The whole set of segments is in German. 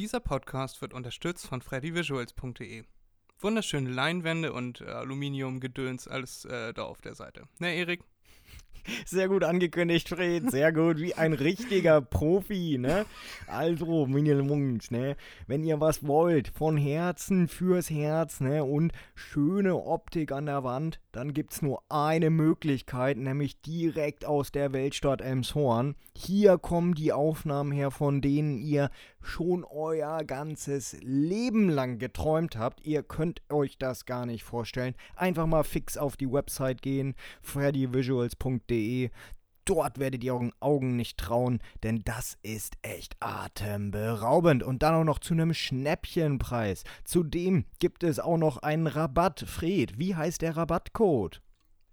Dieser Podcast wird unterstützt von freddyvisuals.de. Wunderschöne Leinwände und äh, Aluminiumgedöns, alles äh, da auf der Seite. Ne, Erik? Sehr gut angekündigt, Fred. Sehr gut, wie ein richtiger Profi, ne? Also, meine ne? Wenn ihr was wollt, von Herzen fürs Herz, ne? Und schöne Optik an der Wand, dann gibt's nur eine Möglichkeit, nämlich direkt aus der Weltstadt Elmshorn. Hier kommen die Aufnahmen her, von denen ihr schon euer ganzes Leben lang geträumt habt. Ihr könnt euch das gar nicht vorstellen. Einfach mal fix auf die Website gehen, freddyvisuals.de. Dort werdet ihr euren Augen nicht trauen, denn das ist echt atemberaubend. Und dann auch noch zu einem Schnäppchenpreis. Zudem gibt es auch noch einen Rabatt. Fred, wie heißt der Rabattcode?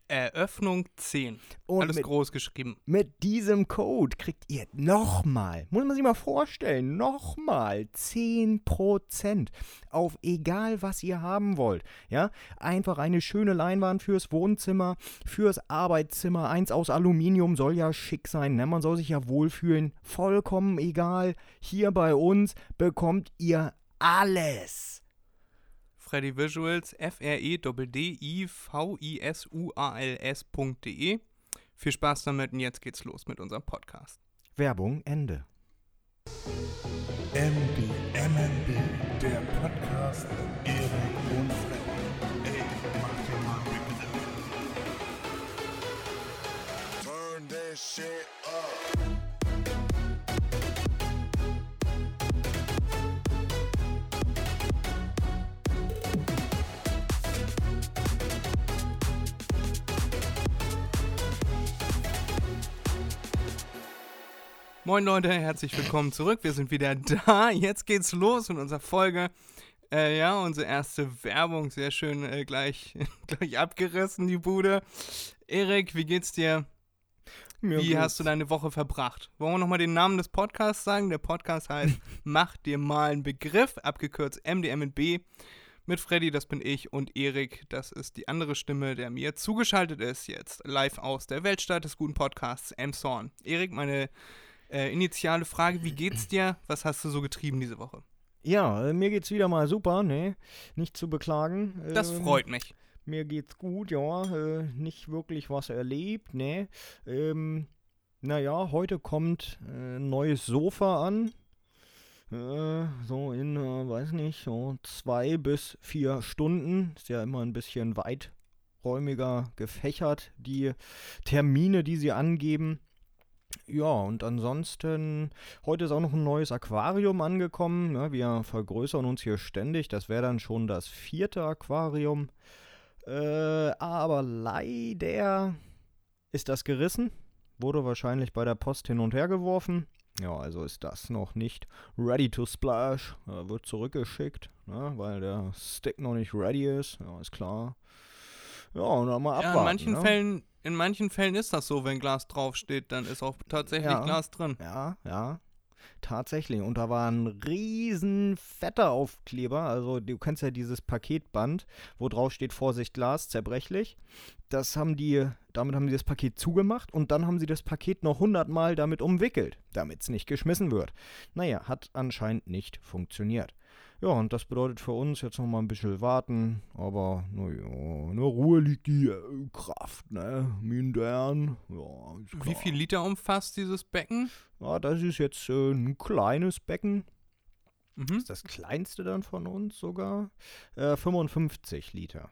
Eröffnung 10. Und Alles mit, groß geschrieben. Mit diesem Code kriegt ihr nochmal, muss man sich mal vorstellen, nochmal 10% auf egal was ihr haben wollt. Ja, einfach eine schöne Leinwand fürs Wohnzimmer, fürs Arbeitszimmer. Eins aus Aluminium soll ja schick sein, ne? man soll sich ja wohlfühlen. Vollkommen egal. Hier bei uns bekommt ihr alles. Freddy Visuals, F-R-E-D-D-I-V-I-S-U-A-L-S.de. Viel Spaß damit und jetzt geht's los mit unserem Podcast. Werbung Ende. MB, MMB, der Podcast mit Erik und Freddy. Ey, mach dir mal Begriff. Turn that shit up. Moin Leute, herzlich willkommen zurück. Wir sind wieder da. Jetzt geht's los mit unserer Folge. Äh, ja, unsere erste Werbung, sehr schön äh, gleich, gleich abgerissen, die Bude. Erik, wie geht's dir? Mir wie geht's. hast du deine Woche verbracht? Wollen wir nochmal den Namen des Podcasts sagen? Der Podcast heißt Mach dir mal einen Begriff, abgekürzt MDM mit B. Mit Freddy, das bin ich, und Erik, das ist die andere Stimme, der mir zugeschaltet ist jetzt, live aus der Weltstadt des guten Podcasts Emshorn. Erik, meine äh, initiale Frage, wie geht's dir? Was hast du so getrieben diese Woche? Ja, äh, mir geht's wieder mal super, ne? Nicht zu beklagen. Das ähm, freut mich. Mir geht's gut, ja. Äh, nicht wirklich was erlebt, ne? Ähm, naja, heute kommt äh, ein neues Sofa an. Äh, so in, äh, weiß nicht, so zwei bis vier Stunden. Ist ja immer ein bisschen weiträumiger gefächert, die Termine, die sie angeben. Ja, und ansonsten, heute ist auch noch ein neues Aquarium angekommen. Ja, wir vergrößern uns hier ständig. Das wäre dann schon das vierte Aquarium. Äh, aber leider ist das gerissen. Wurde wahrscheinlich bei der Post hin und her geworfen. Ja, also ist das noch nicht ready to splash. Äh, wird zurückgeschickt, ne, weil der Stick noch nicht ready ist. Ja, ist klar. Ja, und dann mal abwarten. Ja, in manchen ne? Fällen in manchen Fällen ist das so, wenn Glas draufsteht, dann ist auch tatsächlich ja, Glas drin. Ja, ja. Tatsächlich. Und da war ein riesen fetter Aufkleber. Also du kennst ja dieses Paketband, wo drauf steht Vorsicht Glas, zerbrechlich. Das haben die, damit haben sie das Paket zugemacht und dann haben sie das Paket noch hundertmal damit umwickelt, damit es nicht geschmissen wird. Naja, hat anscheinend nicht funktioniert. Ja, und das bedeutet für uns jetzt noch mal ein bisschen warten, aber naja, in der Ruhe liegt die äh, Kraft, ne? Mindern. Ja, Wie viel Liter umfasst dieses Becken? Ja, das ist jetzt äh, ein kleines Becken. Mhm. Das ist das kleinste dann von uns sogar. Äh, 55 Liter.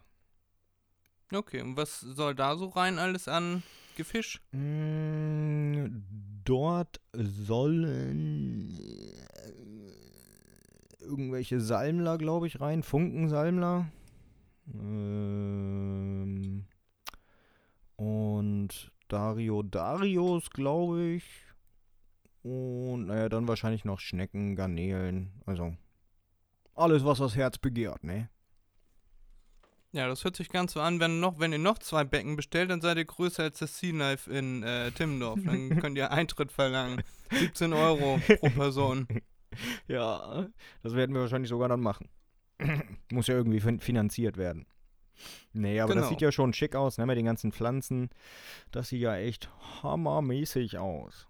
Okay, und was soll da so rein alles an Gefisch? Mm, dort sollen irgendwelche Salmler, glaube ich, rein. Funkensalmler. Ähm, und Dario Darius, glaube ich. Und naja, dann wahrscheinlich noch Schnecken, Garnelen. Also alles, was das Herz begehrt, ne? Ja, das hört sich ganz so an, wenn, noch, wenn ihr noch zwei Becken bestellt, dann seid ihr größer als das Sea Knife in äh, Timmendorf. Dann könnt ihr Eintritt verlangen. 17 Euro pro Person. ja, das werden wir wahrscheinlich sogar dann machen. Muss ja irgendwie finanziert werden. Nee, aber genau. das sieht ja schon schick aus, ne, mit den ganzen Pflanzen. Das sieht ja echt hammermäßig aus.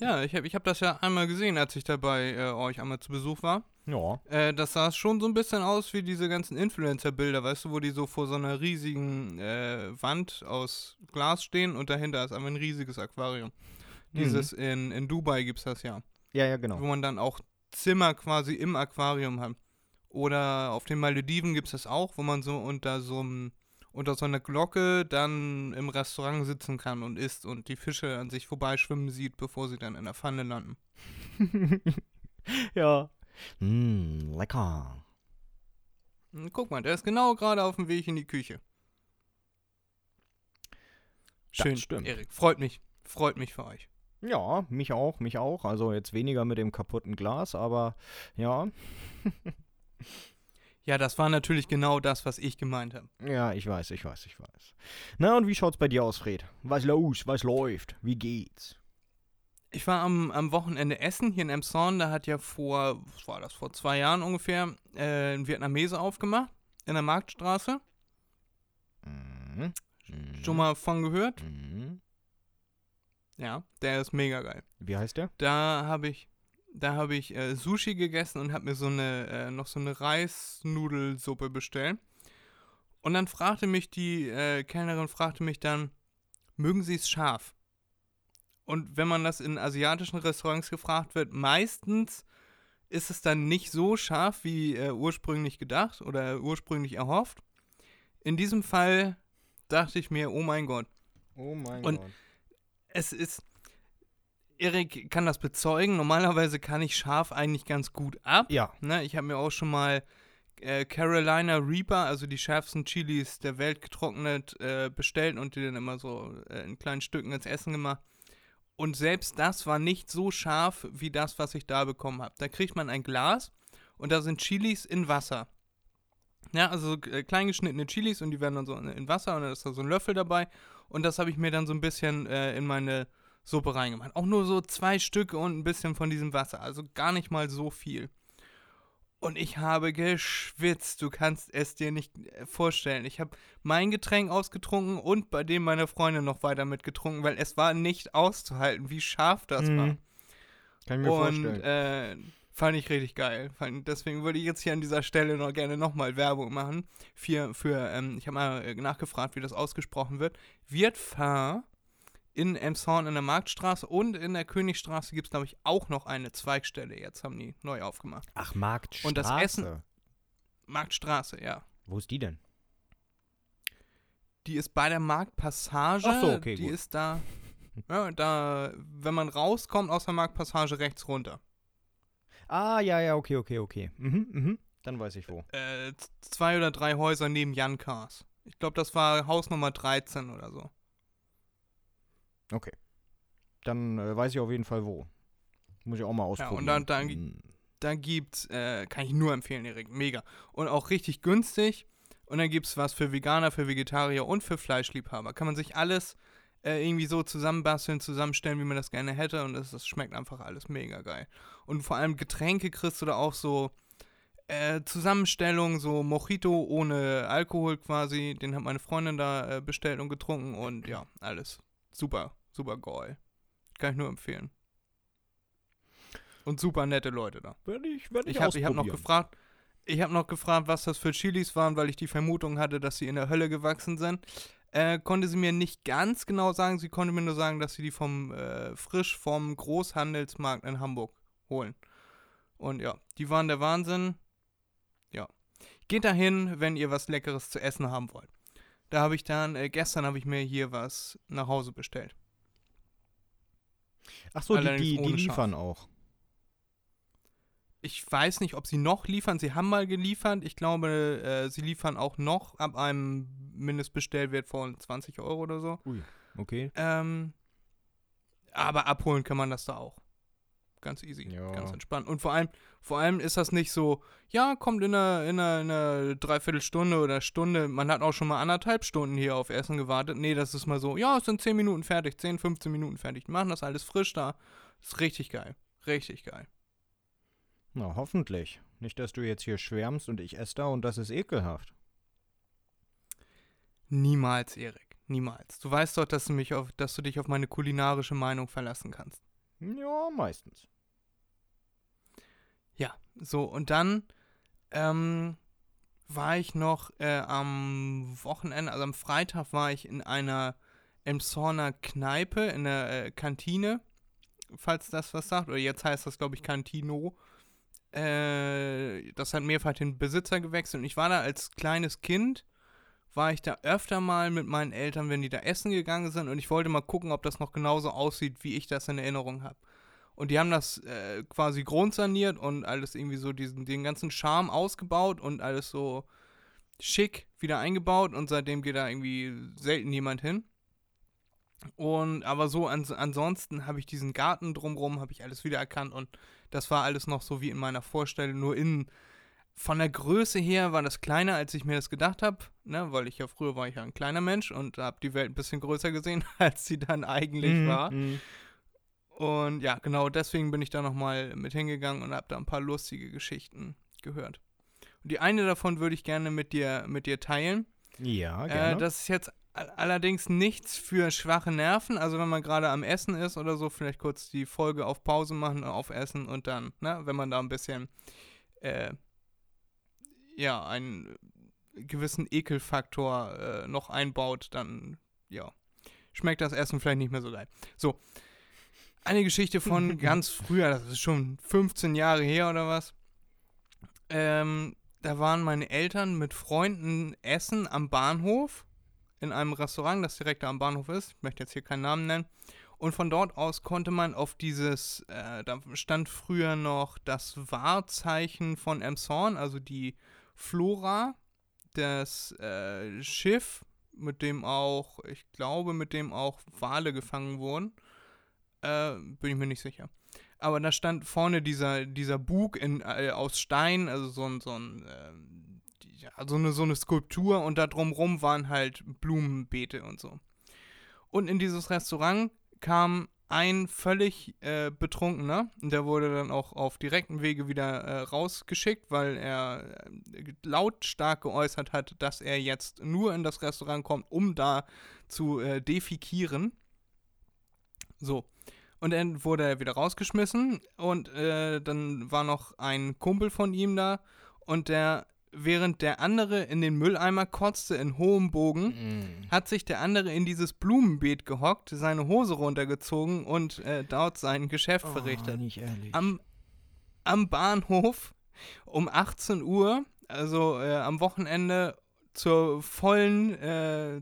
Ja, ich habe ich hab das ja einmal gesehen, als ich da bei äh, euch einmal zu Besuch war. Ja. Äh, das sah schon so ein bisschen aus wie diese ganzen Influencer-Bilder, weißt du, wo die so vor so einer riesigen äh, Wand aus Glas stehen und dahinter ist einfach ein riesiges Aquarium. Dieses in, in Dubai gibt es das ja, Ja, ja, wo genau. man dann auch Zimmer quasi im Aquarium hat. Oder auf den Malediven gibt es das auch, wo man so unter so einem unter so einer Glocke dann im Restaurant sitzen kann und isst und die Fische an sich vorbeischwimmen sieht, bevor sie dann in der Pfanne landen. ja. Mm, lecker. Hm, Guck mal, der ist genau gerade auf dem Weg in die Küche. Schön, stimmt. Erik. Freut mich. Freut mich für euch. Ja, mich auch, mich auch. Also jetzt weniger mit dem kaputten Glas, aber ja. Ja, das war natürlich genau das, was ich gemeint habe. Ja, ich weiß, ich weiß, ich weiß. Na, und wie schaut's bei dir aus, Fred? Was los? Was läuft? Wie geht's? Ich war am, am Wochenende essen hier in Emshorn. Da hat ja vor, was war das, vor zwei Jahren ungefähr, äh, ein Vietnamese aufgemacht. In der Marktstraße. Mhm. Schon mal von gehört? Mhm. Ja, der ist mega geil. Wie heißt der? Da habe ich, da habe ich äh, Sushi gegessen und habe mir so eine, äh, noch so eine Reisnudelsuppe bestellt. Und dann fragte mich die äh, Kellnerin, fragte mich dann, mögen Sie es scharf? Und wenn man das in asiatischen Restaurants gefragt wird, meistens ist es dann nicht so scharf wie äh, ursprünglich gedacht oder ursprünglich erhofft. In diesem Fall dachte ich mir, oh mein Gott, Oh mein Und- es ist. Erik kann das bezeugen. Normalerweise kann ich scharf eigentlich ganz gut ab. Ja. Ne, ich habe mir auch schon mal äh, Carolina Reaper, also die schärfsten Chilis der Welt, getrocknet äh, bestellt und die dann immer so äh, in kleinen Stücken ins Essen gemacht. Und selbst das war nicht so scharf wie das, was ich da bekommen habe. Da kriegt man ein Glas und da sind Chilis in Wasser. Ja, also äh, klein geschnittene Chilis und die werden dann so in, in Wasser und dann ist da so ein Löffel dabei. Und das habe ich mir dann so ein bisschen äh, in meine Suppe reingemacht. Auch nur so zwei Stücke und ein bisschen von diesem Wasser. Also gar nicht mal so viel. Und ich habe geschwitzt. Du kannst es dir nicht äh, vorstellen. Ich habe mein Getränk ausgetrunken und bei dem meiner Freundin noch weiter mitgetrunken, weil es war nicht auszuhalten, wie scharf das Mhm. war. Kann ich mir Und vorstellen. äh, fand ich richtig geil. Fand, deswegen würde ich jetzt hier an dieser Stelle noch gerne nochmal Werbung machen. Für, für ähm, ich habe mal äh, nachgefragt, wie das ausgesprochen wird. Wird Fin in Emshorn in der Marktstraße und in der Königstraße gibt es, glaube ich, auch noch eine Zweigstelle. Jetzt haben die neu aufgemacht. Ach, Marktstraße. und das Essen- Marktstraße, ja. Wo ist die denn? Die ist bei der Marktpassage. Ach so, okay, Die gut. ist da, ja, da, wenn man rauskommt aus der Marktpassage rechts runter. Ah, ja, ja, okay, okay, okay. Mhm, mhm. Dann weiß ich wo. äh, zwei oder drei Häuser neben Jan Kars. Ich glaube, das war Haus Nummer 13 oder so. Dann äh, weiß ich auf jeden Fall wo. Muss ich auch mal ausprobieren. dann- dann- Mm. Da gibt's, äh, kann ich nur empfehlen, Erik, mega. Und auch richtig günstig. Und dann gibt's was für Veganer, für Vegetarier und für Fleischliebhaber. Kann man sich alles äh, irgendwie so zusammenbasteln, zusammenstellen, wie man das gerne hätte. Und das, das schmeckt einfach alles mega geil. Und vor allem Getränke kriegst du da auch so äh, Zusammenstellung, so Mojito ohne Alkohol quasi. Den hat meine Freundin da äh, bestellt und getrunken. Und ja, alles super, super geil. Kann ich nur empfehlen. Und super nette Leute da. Werde ich, werde ich, Ich habe hab noch gefragt, ich habe noch gefragt, was das für Chilis waren, weil ich die Vermutung hatte, dass sie in der Hölle gewachsen sind. Äh, konnte sie mir nicht ganz genau sagen. Sie konnte mir nur sagen, dass sie die vom äh, frisch vom Großhandelsmarkt in Hamburg holen. Und ja, die waren der Wahnsinn. Ja. Geht dahin, wenn ihr was Leckeres zu essen haben wollt. Da habe ich dann, äh, gestern habe ich mir hier was nach Hause bestellt. Ach so, die, allerdings die, die liefern auch. Ich weiß nicht, ob sie noch liefern. Sie haben mal geliefert. Ich glaube, äh, sie liefern auch noch ab einem Mindestbestellwert von 20 Euro oder so. Okay. Ähm, aber abholen kann man das da auch. Ganz easy, Ja. ganz entspannt. Und vor allem, vor allem ist das nicht so, ja, kommt in einer, in einer, in einer Dreiviertelstunde oder Stunde. Man hat auch schon mal anderthalb Stunden hier auf Essen gewartet. Nee, das ist mal so, ja, es sind 10 Minuten fertig, 10, 15 Minuten fertig. Die machen das alles frisch da. ist richtig geil. Richtig geil. Na, hoffentlich. Nicht, dass du jetzt hier schwärmst und ich esse da und das ist ekelhaft. Niemals, Erik. Niemals. Du weißt doch, dass du, mich auf, dass du dich auf meine kulinarische Meinung verlassen kannst. Ja, meistens. Ja, so und dann ähm, war ich noch äh, am Wochenende, also am Freitag war ich in einer Emshorner Kneipe, in der äh, Kantine, falls das was sagt, oder jetzt heißt das glaube ich Cantino. Äh, das hat mehrfach den Besitzer gewechselt und ich war da als kleines Kind, war ich da öfter mal mit meinen Eltern, wenn die da essen gegangen sind und ich wollte mal gucken, ob das noch genauso aussieht, wie ich das in Erinnerung habe. Und die haben das äh, quasi grundsaniert und alles irgendwie so diesen, den ganzen Charme ausgebaut und alles so schick wieder eingebaut und seitdem geht da irgendwie selten jemand hin. Und aber so ans ansonsten habe ich diesen Garten drumrum, habe ich alles wiedererkannt und das war alles noch so wie in meiner Vorstellung, nur in von der Größe her war das kleiner, als ich mir das gedacht habe, ne, weil ich ja früher war ich ja ein kleiner Mensch und habe die Welt ein bisschen größer gesehen, als sie dann eigentlich Mhm, war. mhm. Und ja, genau deswegen bin ich da nochmal mit hingegangen und habe da ein paar lustige Geschichten gehört. Und die eine davon würde ich gerne mit dir, mit dir teilen. Ja, Äh, gerne. das ist jetzt allerdings nichts für schwache Nerven. Also wenn man gerade am Essen ist oder so, vielleicht kurz die Folge auf Pause machen, auf Essen und dann, ne, wenn man da ein bisschen, äh, ja, einen gewissen Ekelfaktor äh, noch einbaut, dann, ja, schmeckt das Essen vielleicht nicht mehr so geil. So, eine Geschichte von ganz früher, das ist schon 15 Jahre her oder was. Ähm, da waren meine Eltern mit Freunden essen am Bahnhof in einem Restaurant, das direkt am Bahnhof ist. Ich möchte jetzt hier keinen Namen nennen. Und von dort aus konnte man auf dieses, äh, da stand früher noch das Wahrzeichen von Emshorn, also die Flora, das äh, Schiff, mit dem auch, ich glaube, mit dem auch Wale gefangen wurden. Äh, bin ich mir nicht sicher. Aber da stand vorne dieser, dieser Bug in, äh, aus Stein, also so ein, so ein, ähm, die- ja, so eine, so eine Skulptur und da drumrum waren halt Blumenbeete und so. Und in dieses Restaurant kam ein völlig äh, betrunkener, der wurde dann auch auf direktem Wege wieder äh, rausgeschickt, weil er äh, lautstark geäußert hat, dass er jetzt nur in das Restaurant kommt, um da zu äh, defikieren. So. Und dann wurde er wieder rausgeschmissen und äh, dann war noch ein Kumpel von ihm da und der, während der andere in den Mülleimer kotzte in hohem Bogen, Mhm. hat sich der andere in dieses Blumenbeet gehockt, seine Hose runtergezogen und äh, dort sein Geschäft Oh, verrichtet. nicht ehrlich. Am, am Bahnhof um 18 Uhr, also äh, am Wochenende zur vollen äh,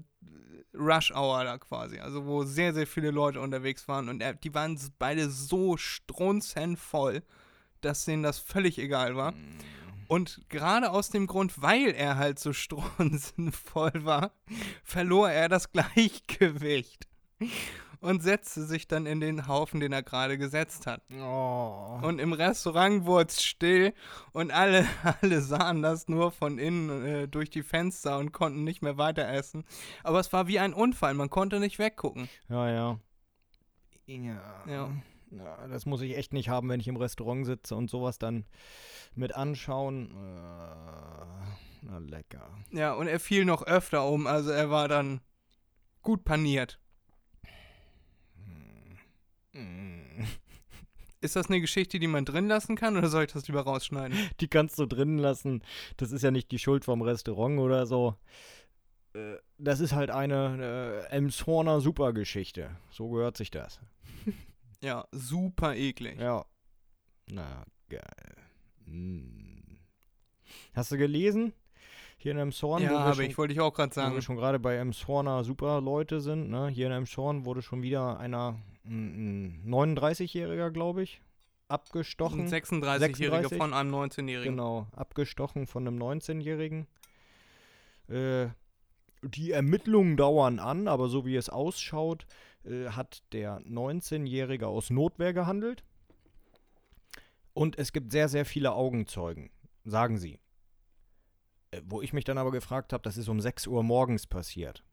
Rush Hour da quasi, also wo sehr, sehr viele Leute unterwegs waren und er, die waren beide so strunzend voll, dass denen das völlig egal war. Mhm. Und gerade aus dem Grund, weil er halt so strunzenvoll war, verlor er das Gleichgewicht und setzte sich dann in den Haufen, den er gerade gesetzt hat. Oh. Und im Restaurant wurde es still und alle, alle sahen das nur von innen äh, durch die Fenster und konnten nicht mehr weiter essen. Aber es war wie ein Unfall, man konnte nicht weggucken. Ja, ja. Ja. Ja. Ja, das muss ich echt nicht haben, wenn ich im Restaurant sitze und sowas dann mit anschauen. Äh, na lecker. Ja, und er fiel noch öfter um, also er war dann gut paniert. Mm. Ist das eine Geschichte, die man drin lassen kann oder soll ich das lieber rausschneiden? Die kannst du drin lassen. Das ist ja nicht die Schuld vom Restaurant oder so. Äh, Das ist halt eine äh, Elmshorner Supergeschichte. So gehört sich das. Ja, super eklig. Ja. Na, geil. Mm. Hast du gelesen? Hier in Elmshorn, Ja, schon, ich wollte ich auch gerade wo wir sagen. schon gerade bei Elmshorner Superleute sind, ne? Hier in Elmshorn wurde schon wieder einer, ein, ein 39-Jähriger, glaube ich, abgestochen. Ein 36-Jähriger 36? von einem 19-Jährigen. Genau, abgestochen von einem 19-Jährigen. Äh, die Ermittlungen dauern an, aber so wie es ausschaut, äh, hat der 19-Jährige aus Notwehr gehandelt. Und es gibt sehr, sehr viele Augenzeugen, sagen sie. Äh, wo ich mich dann aber gefragt habe, das ist um 6 Uhr morgens passiert.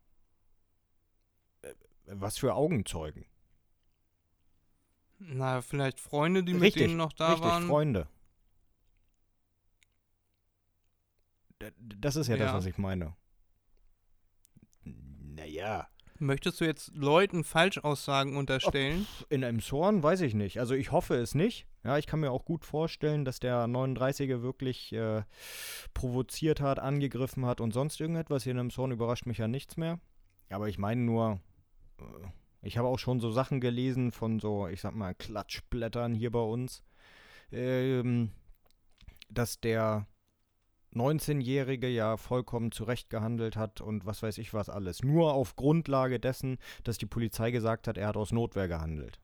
Äh, was für Augenzeugen? Na, vielleicht Freunde, die Richtig, mit denen noch da Richtig, waren. Freunde. Das ist ja, das, Ja. was ich meine. Naja. Möchtest du jetzt Leuten Falschaussagen unterstellen? In einem Zorn weiß ich nicht. Also ich hoffe es nicht. Ja, ich kann mir auch gut vorstellen, dass der 39er wirklich äh, provoziert hat, angegriffen hat und sonst irgendetwas. Hier in einem Zorn überrascht mich ja nichts mehr. Aber ich meine nur, äh, ich habe auch schon so Sachen gelesen von so, ich sag mal, Klatschblättern hier bei uns, ähm, dass der 19-Jährige ja vollkommen zurecht gehandelt hat und was weiß ich was alles. Nur auf Grundlage dessen, dass die Polizei gesagt hat, er hat aus Notwehr gehandelt.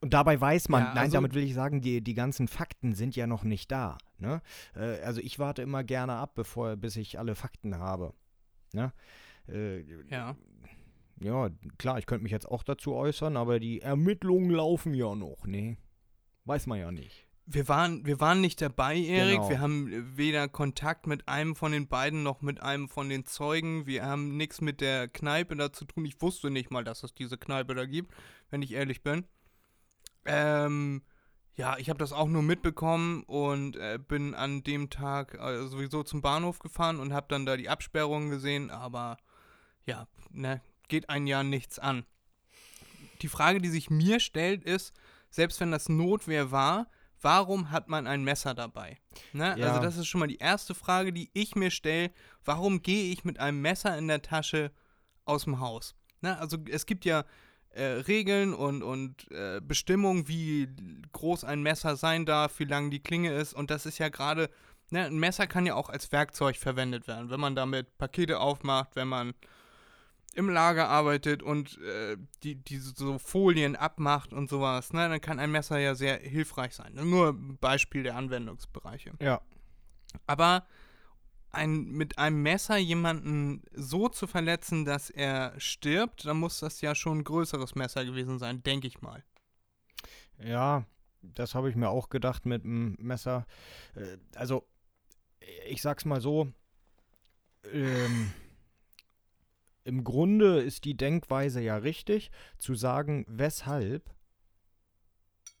Und dabei weiß man, Ja, nein, also- damit will ich sagen, die, die ganzen Fakten sind ja noch nicht da. Ne? Äh, also ich warte immer gerne ab, bevor, bis ich alle Fakten habe. Ne? Äh, Ja. ja, klar, ich könnte mich jetzt auch dazu äußern, aber die Ermittlungen laufen ja noch, ne? Weiß man ja nicht. Wir waren, wir waren nicht dabei, Erik. Genau. Wir haben weder Kontakt mit einem von den beiden noch mit einem von den Zeugen. Wir haben nichts mit der Kneipe da zu tun. Ich wusste nicht mal, dass es diese Kneipe da gibt, wenn ich ehrlich bin. Ähm, ja, ich habe das auch nur mitbekommen und äh, bin an dem Tag äh, sowieso zum Bahnhof gefahren und habe dann da die Absperrungen gesehen, aber ja, ne, geht ein Jahr nichts an. Die Frage, die sich mir stellt, ist, selbst wenn das Notwehr war, warum hat man ein Messer dabei? Ne? Ja. Also das ist schon mal die erste Frage, die ich mir stelle. Warum gehe ich mit einem Messer in der Tasche aus dem Haus? Ne? Also es gibt ja äh, Regeln und, und äh, Bestimmungen, wie groß ein Messer sein darf, wie lang die Klinge ist. Und das ist ja gerade, ne, ein Messer kann ja auch als Werkzeug verwendet werden, wenn man damit Pakete aufmacht, wenn man im Lager arbeitet und äh, die, diese so Folien abmacht und sowas, ne, dann kann ein Messer ja sehr hilfreich sein. Nur ein Beispiel der Anwendungsbereiche. Ja. Aber ein, mit einem Messer jemanden so zu verletzen, dass er stirbt, dann muss das ja schon ein größeres Messer gewesen sein, denke ich mal. Ja, das habe ich mir auch gedacht mit dem Messer. Äh, also, ich sag's mal so. Ähm, Im Grunde ist die Denkweise ja richtig, zu sagen, weshalb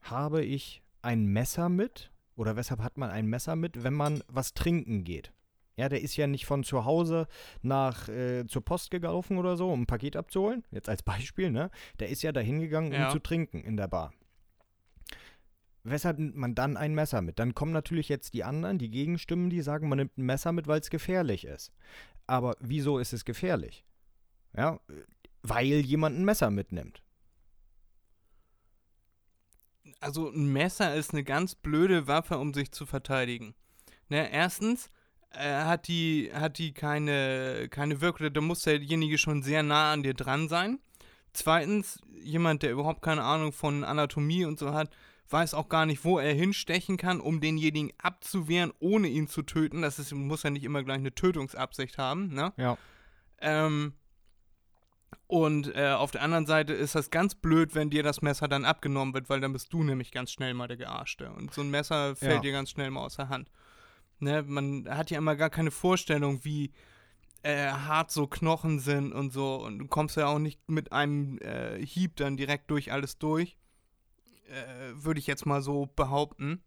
habe ich ein Messer mit oder weshalb hat man ein Messer mit, wenn man was trinken geht. Ja, der ist ja nicht von zu Hause nach äh, zur Post gelaufen oder so, um ein Paket abzuholen. Jetzt als Beispiel, ne? Der ist ja dahin gegangen, um Ja. zu trinken in der Bar. Weshalb nimmt man dann ein Messer mit? Dann kommen natürlich jetzt die anderen, die Gegenstimmen, die sagen, man nimmt ein Messer mit, weil es gefährlich ist. Aber wieso ist es gefährlich? Ja, weil jemand ein Messer mitnimmt. Also ein Messer ist eine ganz blöde Waffe, um sich zu verteidigen. Ne, erstens äh, hat die, hat die keine, keine Wirkung, da muss derjenige schon sehr nah an dir dran sein. Zweitens, jemand, der überhaupt keine Ahnung von Anatomie und so hat, weiß auch gar nicht, wo er hinstechen kann, um denjenigen abzuwehren, ohne ihn zu töten. Das ist, muss ja nicht immer gleich eine Tötungsabsicht haben, ne? Ja. Ähm, und äh, auf der anderen Seite ist das ganz blöd, wenn dir das Messer dann abgenommen wird, weil dann bist du nämlich ganz schnell mal der Gearschte. Und so ein Messer fällt Ja. dir ganz schnell mal aus der Hand. Ne? Man hat ja immer gar keine Vorstellung, wie äh, hart so Knochen sind und so. Und du kommst ja auch nicht mit einem äh, Hieb dann direkt durch alles durch. Äh, Würde ich jetzt mal so behaupten.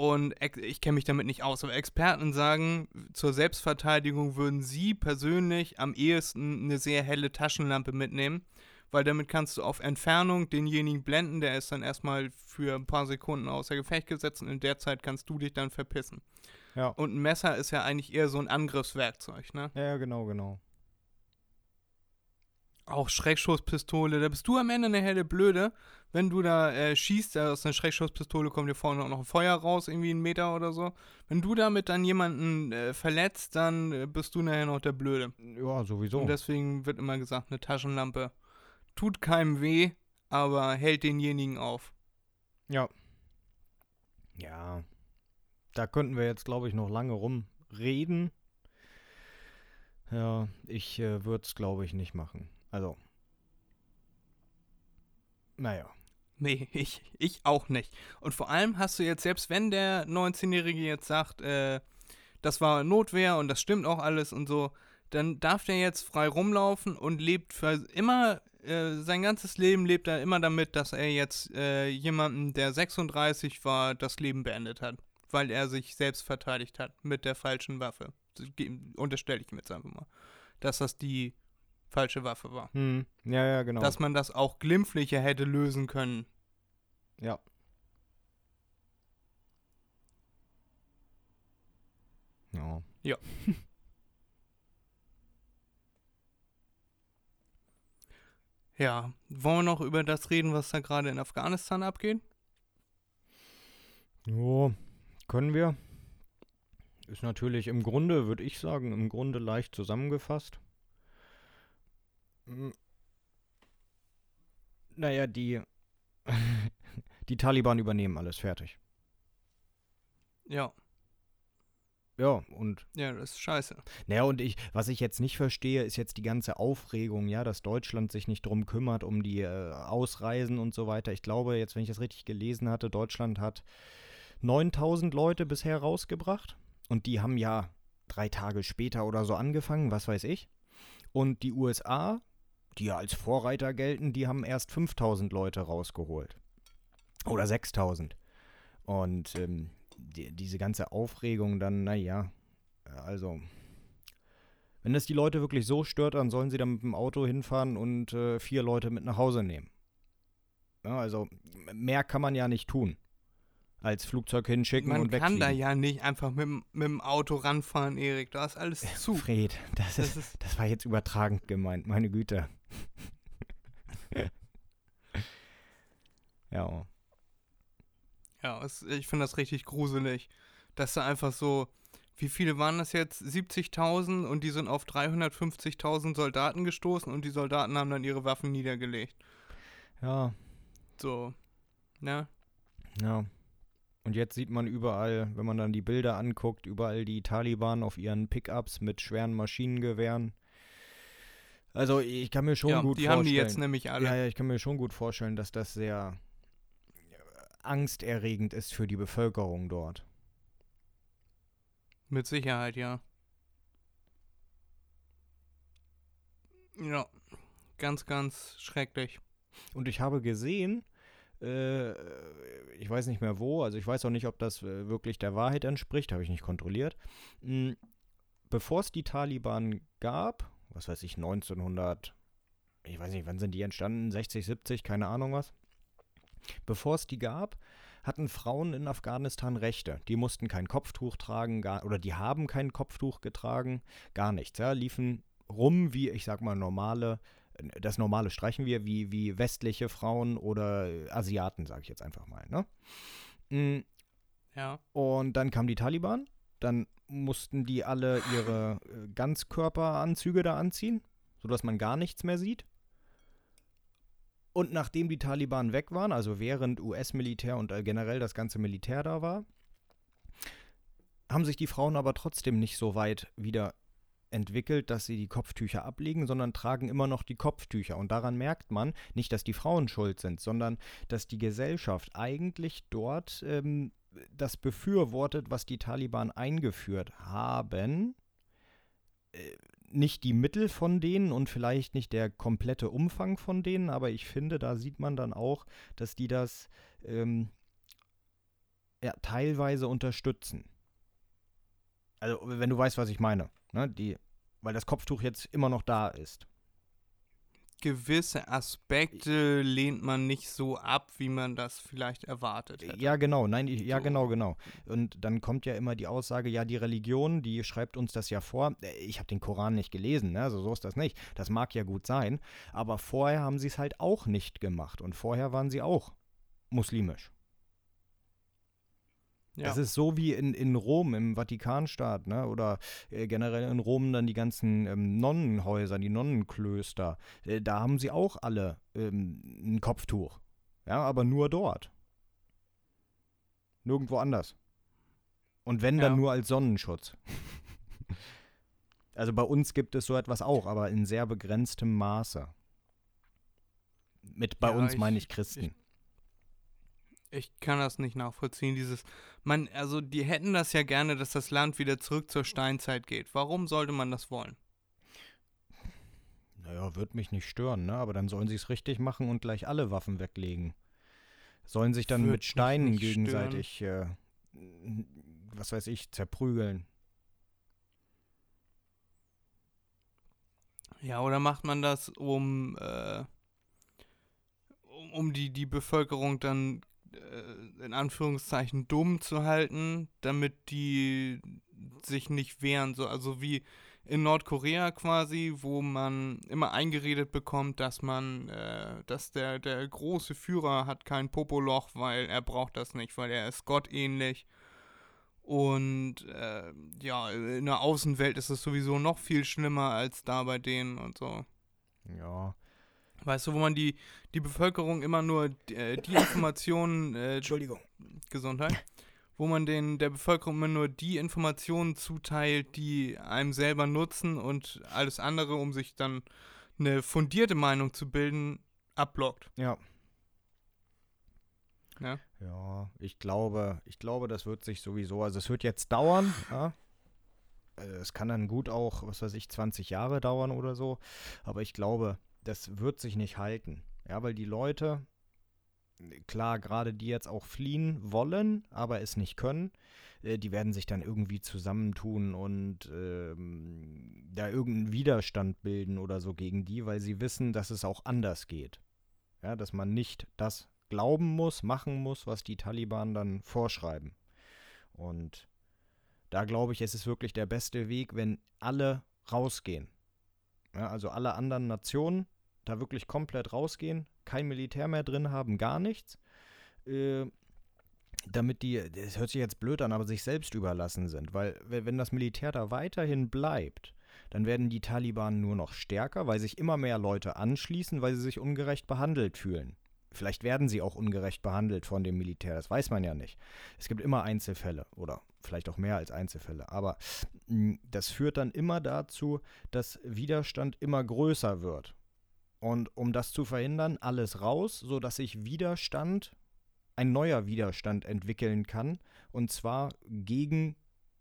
Und ich kenne mich damit nicht aus, aber Experten sagen, zur Selbstverteidigung würden sie persönlich am ehesten eine sehr helle Taschenlampe mitnehmen, weil damit kannst du auf Entfernung denjenigen blenden, der ist dann erstmal für ein paar Sekunden außer Gefecht gesetzt und in der Zeit kannst du dich dann verpissen. Ja. Und ein Messer ist ja eigentlich eher so ein Angriffswerkzeug, ne? Ja, genau, genau. Auch Schreckschusspistole, da bist du am Ende eine helle Blöde. Wenn du da äh, schießt, äh, aus einer Schreckschusspistole kommt dir vorne auch noch ein Feuer raus, irgendwie einen Meter oder so. Wenn du damit dann jemanden äh, verletzt, dann äh, bist du nachher noch der Blöde. Ja, sowieso. Und deswegen wird immer gesagt, eine Taschenlampe tut keinem weh, aber hält denjenigen auf. Ja. Ja. Da könnten wir jetzt, glaube ich, noch lange rumreden. Ja, ich äh, würde es, glaube ich, nicht machen. Also. Naja. Nee, ich, ich auch nicht. Und vor allem hast du jetzt, selbst wenn der 19-Jährige jetzt sagt, äh, das war Notwehr und das stimmt auch alles und so, dann darf der jetzt frei rumlaufen und lebt für immer, äh, sein ganzes Leben lebt er immer damit, dass er jetzt äh, jemanden, der 36 war, das Leben beendet hat. Weil er sich selbst verteidigt hat mit der falschen Waffe. Unterstelle ich ihm jetzt einfach mal. Dass das die falsche Waffe war. Hm. Ja, ja, genau. Dass man das auch glimpflicher hätte lösen können. ja. Ja. Ja. Ja, wollen wir noch über das reden, was da gerade in Afghanistan abgeht? Jo, können wir. Ist natürlich im Grunde, würde ich sagen, im Grunde leicht zusammengefasst. Hm. Naja, die, die Taliban übernehmen alles fertig. Ja, Ja, und ja, das ist scheiße. Naja, und ich, was ich jetzt nicht verstehe, ist jetzt die ganze Aufregung, ja, dass Deutschland sich nicht drum kümmert, um die äh, Ausreisen und so weiter. Ich glaube, jetzt, wenn ich das richtig gelesen hatte, Deutschland hat 9000 Leute bisher rausgebracht und die haben ja drei Tage später oder so angefangen, was weiß ich. Und die USA, die ja als Vorreiter gelten, die haben erst 5000 Leute rausgeholt. Oder 6000. Und ähm, die, diese ganze Aufregung dann, naja, also, wenn das die Leute wirklich so stört, dann sollen sie dann mit dem Auto hinfahren und äh, vier Leute mit nach Hause nehmen. Ja, also, mehr kann man ja nicht tun, als Flugzeug hinschicken Man und kann wegfliegen. da ja nicht einfach mit, dem- mit dem Auto ranfahren, Erik. Da ist alles zu. Fred, das, Das ist, das war jetzt übertragend gemeint, meine Güte. ja, ja, es, ich finde das richtig gruselig. Dass da einfach so, wie viele waren das jetzt? 70.000 und die sind auf 350.000 Soldaten gestoßen und die Soldaten haben dann ihre Waffen niedergelegt. ja, So, ne? Ja. Und jetzt sieht man überall, wenn man dann die Bilder anguckt, überall die Taliban auf ihren Pickups mit schweren Maschinengewehren. Also ich kann mir schon ja, gut die vorstellen. haben die jetzt nämlich alle. ja, ja, ich kann mir schon gut vorstellen, dass das sehr äh, angsterregend ist für die Bevölkerung dort. Mit Sicherheit, ja. Ja, ganz, ganz schrecklich. Und ich habe gesehen, äh, ich weiß nicht mehr wo, also ich weiß auch nicht, ob das äh, wirklich der Wahrheit entspricht, habe ich nicht kontrolliert. Mm, Bevor es die Taliban gab, was weiß ich, 1900, ich weiß nicht, wann sind die entstanden, 60, 70, keine Ahnung was. Bevor es die gab, hatten Frauen in Afghanistan Rechte. Die mussten kein Kopftuch tragen, gar, oder die haben kein Kopftuch getragen, gar nichts. Ja, liefen rum wie, ich sag mal, normale das normale streichen wir, wie, wie westliche Frauen oder Asiaten, sage ich jetzt einfach mal. Ne? Mm, Ja, Und dann kamen die Taliban, dann mussten die alle ihre äh, Ganzkörperanzüge da anziehen, sodass man gar nichts mehr sieht. Und nachdem die Taliban weg waren, also während US-Militär und äh, generell das ganze Militär da war, haben sich die Frauen aber trotzdem nicht so weit wieder entwickelt, dass sie die Kopftücher ablegen, sondern tragen immer noch die Kopftücher. Und daran merkt man nicht, dass die Frauen schuld sind, sondern dass die Gesellschaft eigentlich dort ähm, das befürwortet, was die Taliban eingeführt haben. Äh, nicht die Mittel von denen und vielleicht nicht der komplette Umfang von denen, aber ich finde, da sieht man dann auch, dass die das ähm, ja, teilweise unterstützen. Also, wenn du weißt, was ich meine. Ne? Die, weil das Kopftuch jetzt immer noch da ist. Gewisse Aspekte lehnt man nicht so ab, wie man das vielleicht erwartet hätte. Ja, genau, nein, ja, So. genau, genau. Und dann kommt ja immer die Aussage, ja, die Religion, die schreibt uns das ja vor. Ich habe den Koran nicht gelesen, ne? also so ist das nicht. Das mag ja gut sein, aber vorher haben sie es halt auch nicht gemacht und vorher waren sie auch muslimisch. Ja. Das ist so wie in, in Rom, im Vatikanstaat, ne? Oder äh, generell in Rom dann die ganzen ähm, Nonnenhäuser, die Nonnenklöster. Äh, da haben sie auch alle ähm, ein Kopftuch. Ja, aber nur dort. Nirgendwo anders. Und wenn, dann Ja. nur als Sonnenschutz. also bei uns gibt es so etwas auch, aber in sehr begrenztem Maße. Mit bei Ja, uns ich- meine ich Christen. Ich kann das nicht nachvollziehen, dieses, man, also die hätten das ja gerne, dass das Land wieder zurück zur Steinzeit geht. Warum sollte man das wollen? Naja, wird mich nicht stören, ne? Aber dann sollen sie es richtig machen und gleich alle Waffen weglegen. Sollen sich dann Wird mit Steinen gegenseitig, äh, was weiß ich, zerprügeln. Ja, oder macht man das, um, äh, um, um die, die Bevölkerung dann äh, in Anführungszeichen dumm zu halten, damit die sich nicht wehren, so also wie in Nordkorea quasi, wo man immer eingeredet bekommt, dass man, äh, dass der, der große Führer hat kein Popoloch, weil er braucht das nicht, weil er ist gottähnlich. Und äh, ja, in der Außenwelt ist es sowieso noch viel schlimmer als da bei denen und so. Ja. Weißt du, wo man die, die Bevölkerung immer nur äh, die Informationen, äh, Entschuldigung. Gesundheit, wo man den, der Bevölkerung immer nur die Informationen zuteilt, die einem selber nutzen und alles andere, um sich dann eine fundierte Meinung zu bilden, abblockt. Ja. Ja. Ja, ich glaube, ich glaube, das wird sich sowieso, also es wird jetzt dauern, ja. Äh, Es kann dann gut auch, was weiß ich, 20 Jahre dauern oder so, aber ich glaube, das wird sich nicht halten. Ja, weil die Leute, klar, gerade die jetzt auch fliehen wollen, aber es nicht können, äh, die werden sich dann irgendwie zusammentun und ähm, da irgendeinen Widerstand bilden oder so gegen die, weil sie wissen, dass es auch anders geht. Ja, dass man nicht das glauben muss, machen muss, was die Taliban dann vorschreiben. Und da glaube ich, es ist wirklich der beste Weg, wenn alle rausgehen. Ja, also alle anderen Nationen da wirklich komplett rausgehen, kein Militär mehr drin haben, gar nichts. Äh, damit die, das hört sich jetzt blöd an, aber sich selbst überlassen sind. Weil we- wenn das Militär da weiterhin bleibt, dann werden die Taliban nur noch stärker, weil sich immer mehr Leute anschließen, weil sie sich ungerecht behandelt fühlen. Vielleicht werden sie auch ungerecht behandelt von dem Militär, das weiß man ja nicht. Es gibt immer Einzelfälle oder vielleicht auch mehr als Einzelfälle. Aber mh, das führt dann immer dazu, dass Widerstand immer größer wird. Und um das zu verhindern, alles raus, sodass sich Widerstand, ein neuer Widerstand entwickeln kann. Und zwar gegen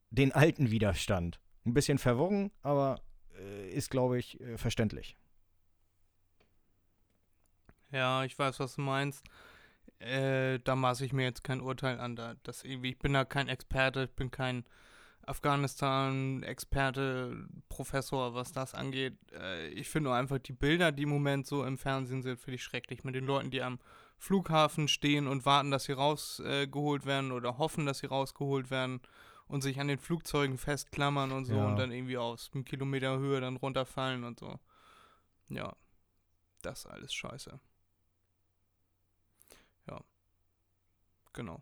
den alten Widerstand. Ein bisschen verworren, aber äh, ist, glaube ich, äh, verständlich. Ja, ich weiß, was du meinst. Äh, da maße ich mir jetzt kein Urteil an. Da, das irgendwie, ich bin da kein Experte, ich bin kein Afghanistan-Experte, Professor, was das angeht. Äh, ich finde nur einfach die Bilder, die im Moment so im Fernsehen sind, finde ich schrecklich. Mit den Leuten, die am Flughafen stehen und warten, dass sie rausgeholt werden oder hoffen, dass sie rausgeholt werden und sich an den Flugzeugen festklammern und so Ja. und dann irgendwie aus einem Kilometer Höhe dann runterfallen und so. Ja, das ist alles scheiße. Genau.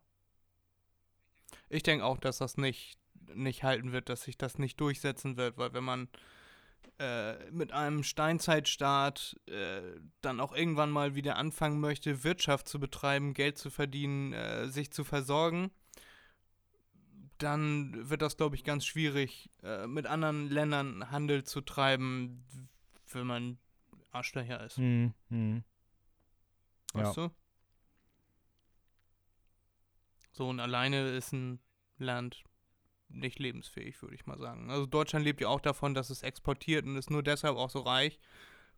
Ich denke auch, dass das nicht, nicht halten wird, dass sich das nicht durchsetzen wird, weil wenn man äh, mit einem Steinzeitstaat äh, dann auch irgendwann mal wieder anfangen möchte, Wirtschaft zu betreiben, Geld zu verdienen, äh, sich zu versorgen, dann wird das, glaube ich, ganz schwierig, äh, mit anderen Ländern Handel zu treiben, wenn man Arschlöcher ist. Hm, hm. Weißt du? So, und alleine ist ein Land nicht lebensfähig, würde ich mal sagen. Also Deutschland lebt ja auch davon, dass es exportiert und ist nur deshalb auch so reich,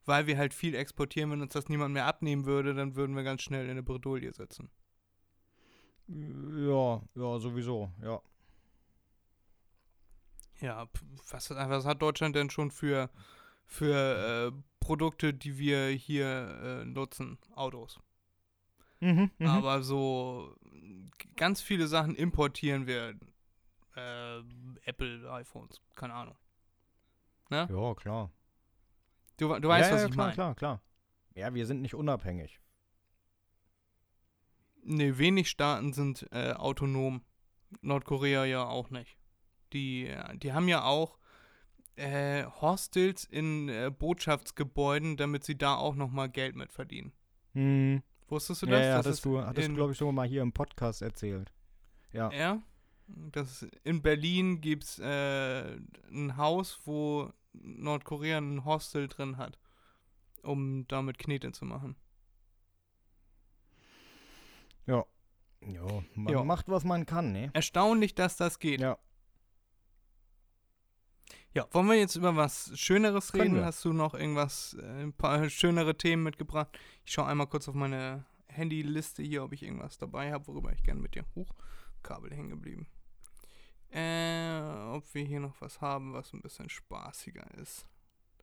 weil wir halt viel exportieren. Wenn uns das niemand mehr abnehmen würde, dann würden wir ganz schnell in eine Bredouille sitzen. Ja, ja, sowieso, ja. Ja, was, was hat Deutschland denn schon für, für äh, Produkte, die wir hier äh, nutzen? Autos. Mhm, mhm. Aber so ganz viele Sachen importieren wir. Äh, Apple, iPhones, keine Ahnung. ja, klar. Du, du weißt, ja, was ja, ich klar, meine. klar, klar. Ja, wir sind nicht unabhängig. Nee, wenig Staaten sind äh, autonom. Nordkorea ja auch nicht. Die, äh, die haben ja auch äh, Hostels in äh, Botschaftsgebäuden, damit sie da auch nochmal Geld mit verdienen. Hm. Wusstest du Ja, das? ja, Das hattest du, hattest du glaube ich, schon mal hier im Podcast erzählt. Ja. Ja. Das in Berlin gibt es äh, ein Haus, wo Nordkorea ein Hostel drin hat, um damit Knete zu machen. Ja, man Ja. macht, was man kann, ne? Erstaunlich, dass das geht. Ja. Ja, wollen wir jetzt über was Schöneres Können reden? wir. Hast du noch irgendwas, äh, ein paar schönere Themen mitgebracht? Ich schaue einmal kurz auf meine Handyliste hier, ob ich irgendwas dabei habe, worüber ich gerne mit dir. Huch, Kabel hängen geblieben. Äh, ob wir hier noch was haben, was ein bisschen spaßiger ist.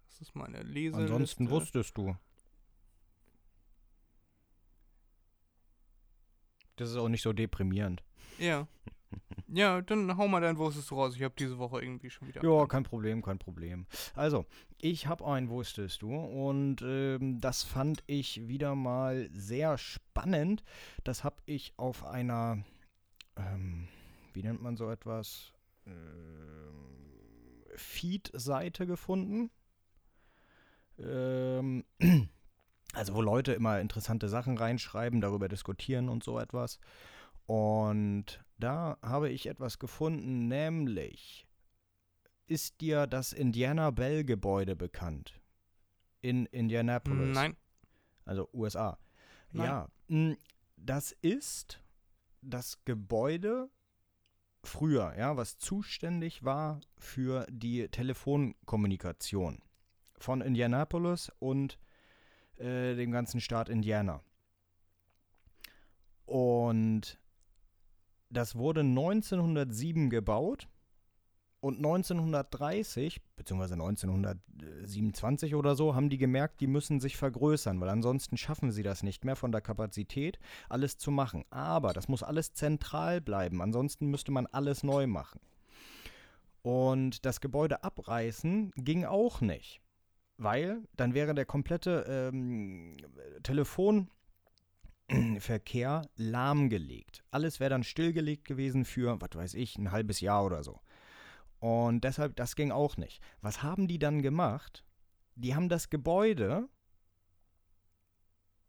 Das ist meine Lese. Ansonsten wusstest du. Das ist auch nicht so deprimierend. Ja. Ja, dann hau mal dein Wusstest du raus. Ich habe diese Woche irgendwie schon wieder. Ja, kein Problem, kein Problem. Also, ich habe ein Wusstest du und ähm, das fand ich wieder mal sehr spannend. Das habe ich auf einer, ähm, wie nennt man so etwas? Ähm, Feed-Seite gefunden. Ähm, also, wo Leute immer interessante Sachen reinschreiben, darüber diskutieren und so etwas. Und da habe ich etwas gefunden, nämlich ist dir das Indiana Bell Gebäude bekannt? In Indianapolis. Nein. Also USA. Nein. Ja, mh, das ist das Gebäude früher, ja, was zuständig war für die Telefonkommunikation von Indianapolis und äh, dem ganzen Staat Indiana. Und das wurde 1907 gebaut und 1930 beziehungsweise 1927 oder so haben die gemerkt, die müssen sich vergrößern, weil ansonsten schaffen sie das nicht mehr von der Kapazität, alles zu machen. Aber das muss alles zentral bleiben, ansonsten müsste man alles neu machen. Und das Gebäude abreißen ging auch nicht, weil dann wäre der komplette ähm, Telefon Verkehr lahmgelegt. Alles wäre dann stillgelegt gewesen für, was weiß ich, ein halbes Jahr oder so. Und deshalb, das ging auch nicht. Was haben die dann gemacht? Die haben das Gebäude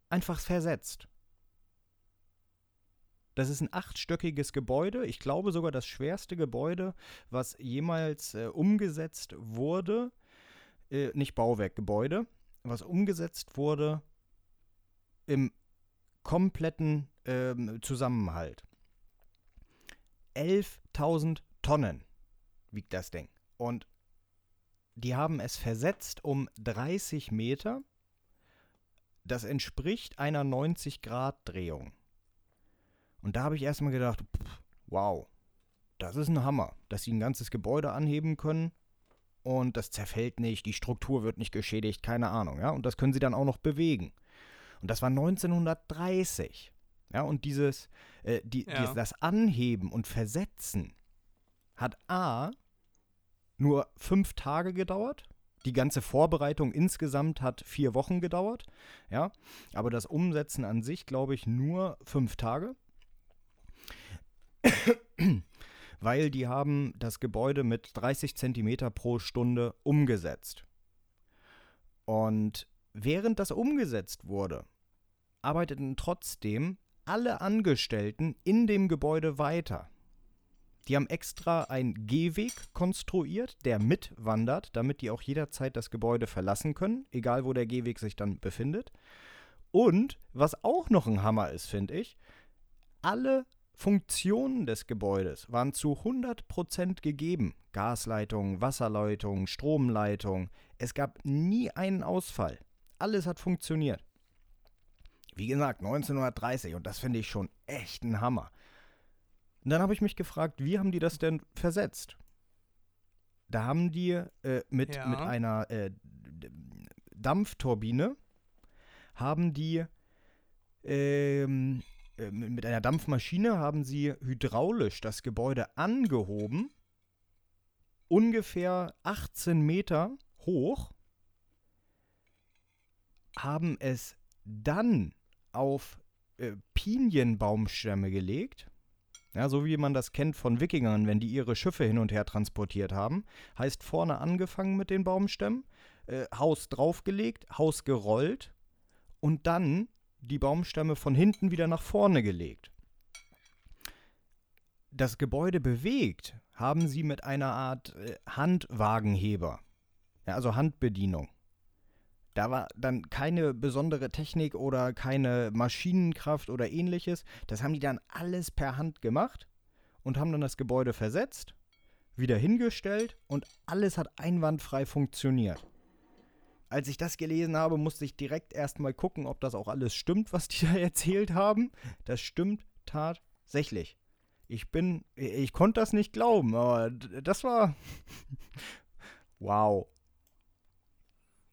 einfach versetzt. Das ist ein achtstöckiges Gebäude. Ich glaube sogar das schwerste Gebäude, was jemals äh, umgesetzt wurde. Äh, nicht Bauwerkgebäude, was umgesetzt wurde im kompletten ähm, Zusammenhalt. 11.000 Tonnen wiegt das Ding. Und die haben es versetzt um 30 Meter. Das entspricht einer 90-Grad-Drehung. Und da habe ich erstmal gedacht, pff, wow, das ist ein Hammer, dass sie ein ganzes Gebäude anheben können und das zerfällt nicht, die Struktur wird nicht geschädigt, keine Ahnung, ja. Und das können sie dann auch noch bewegen. Und das war 1930. Ja, und dieses, äh, die, Ja. dieses, das Anheben und Versetzen hat A nur fünf Tage gedauert. Die ganze Vorbereitung insgesamt hat vier Wochen gedauert. Ja, aber das Umsetzen an sich, glaube ich, nur fünf Tage. Weil die haben das Gebäude mit 30 Zentimeter pro Stunde umgesetzt. Und während das umgesetzt wurde, arbeiteten trotzdem alle Angestellten in dem Gebäude weiter. Die haben extra einen Gehweg konstruiert, der mitwandert, damit die auch jederzeit das Gebäude verlassen können, egal wo der Gehweg sich dann befindet. Und was auch noch ein Hammer ist, finde ich, alle Funktionen des Gebäudes waren zu 100% gegeben. Gasleitung, Wasserleitung, Stromleitung. Es gab nie einen Ausfall. Alles hat funktioniert. Wie gesagt, 1930 und das finde ich schon echt ein Hammer. Und dann habe ich mich gefragt, wie haben die das denn versetzt? Da haben die äh, mit, Ja. mit einer äh, Dampfturbine haben die ähm, äh, mit mit einer Dampfmaschine haben sie hydraulisch das Gebäude angehoben, ungefähr 18 Meter hoch, haben es dann auf äh, Pinienbaumstämme gelegt. Ja, so wie man das kennt von Wikingern, wenn die ihre Schiffe hin und her transportiert haben. Heißt vorne angefangen mit den Baumstämmen, äh, Haus draufgelegt, Haus gerollt und dann die Baumstämme von hinten wieder nach vorne gelegt. Das Gebäude bewegt haben sie mit einer Art äh, Handwagenheber, ja, also Handbedienung. Da war dann keine besondere Technik oder keine Maschinenkraft oder ähnliches. Das haben die dann alles per Hand gemacht und haben dann das Gebäude versetzt, wieder hingestellt und alles hat einwandfrei funktioniert. Als ich das gelesen habe, musste ich direkt erstmal gucken, ob das auch alles stimmt, was die da erzählt haben. Das stimmt tatsächlich. Ich bin, ich konnte das nicht glauben, aber das war wow.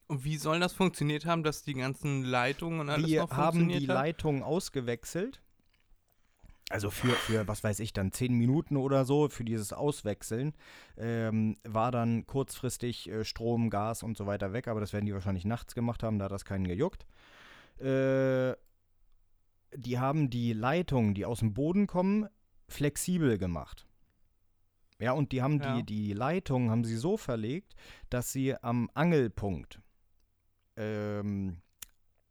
Und wie soll das funktioniert haben, dass die ganzen Leitungen und alles die noch haben die hat? Leitung ausgewechselt. Also für, für, was weiß ich, dann zehn Minuten oder so, für dieses Auswechseln, ähm, war dann kurzfristig äh, Strom, Gas und so weiter weg, aber das werden die wahrscheinlich nachts gemacht haben, da hat das keinen gejuckt. Äh, die haben die Leitungen, die aus dem Boden kommen, flexibel gemacht. Ja, und die haben Ja. die, die Leitungen haben sie so verlegt, dass sie am Angelpunkt ähm,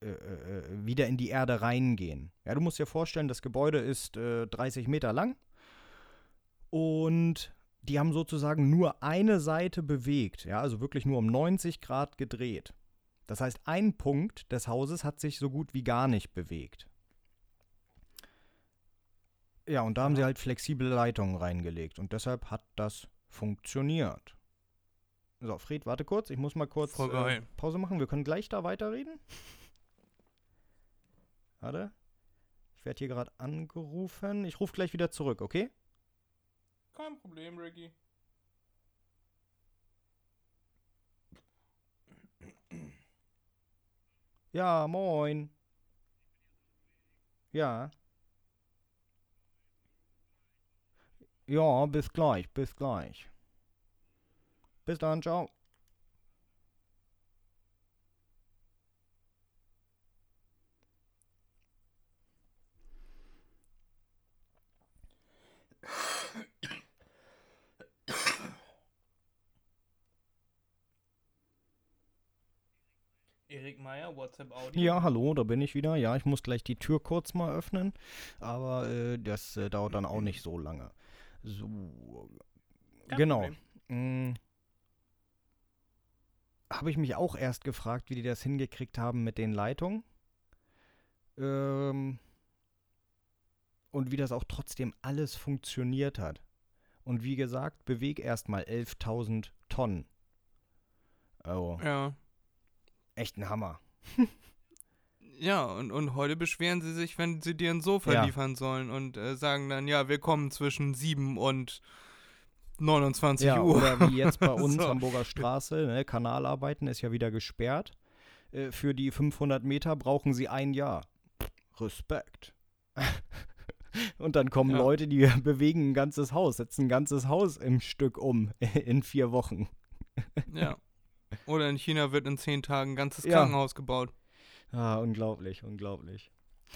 äh, äh, wieder in die Erde reingehen. Ja, du musst dir vorstellen, das Gebäude ist äh, 30 Meter lang und die haben sozusagen nur eine Seite bewegt, ja, also wirklich nur um 90 Grad gedreht. Das heißt, ein Punkt des Hauses hat sich so gut wie gar nicht bewegt. Ja, und da haben sie halt flexible Leitungen reingelegt und deshalb hat das funktioniert. So, Fred, warte kurz, ich muss mal kurz äh. Pause machen. Wir können gleich da weiterreden. Warte. Ich werde hier gerade angerufen. Ich rufe gleich wieder zurück, okay? Kein Problem, Ricky. Ja, moin. Ja. Ja, bis gleich, bis gleich. Bis dann, ciao. Erik Meyer, WhatsApp Audio. Ja, hallo, da bin ich wieder. Ja, ich muss gleich die Tür kurz mal öffnen, aber äh, das äh, dauert dann auch nicht so lange. So. Kein genau. Mm. Habe ich mich auch erst gefragt, wie die das hingekriegt haben mit den Leitungen. Ähm, und wie das auch trotzdem alles funktioniert hat. Und wie gesagt, beweg erstmal 11.000 Tonnen. Oh, Ja. echt ein Hammer. Ja, und, und heute beschweren sie sich, wenn sie dir ein Sofa Ja. liefern sollen und äh, sagen dann, ja, wir kommen zwischen 7 und 29 Ja, Uhr. oder wie jetzt bei uns, So. Hamburger Straße, ne, Kanalarbeiten ist ja wieder gesperrt. Äh, für die 500 Meter brauchen sie ein Jahr. Respekt. Und dann kommen Ja. Leute, die bewegen ein ganzes Haus, setzen ein ganzes Haus im Stück um in vier Wochen. Ja. Oder in China wird in 10 Tagen ein ganzes Ja. Krankenhaus gebaut. Ah, unglaublich, unglaublich.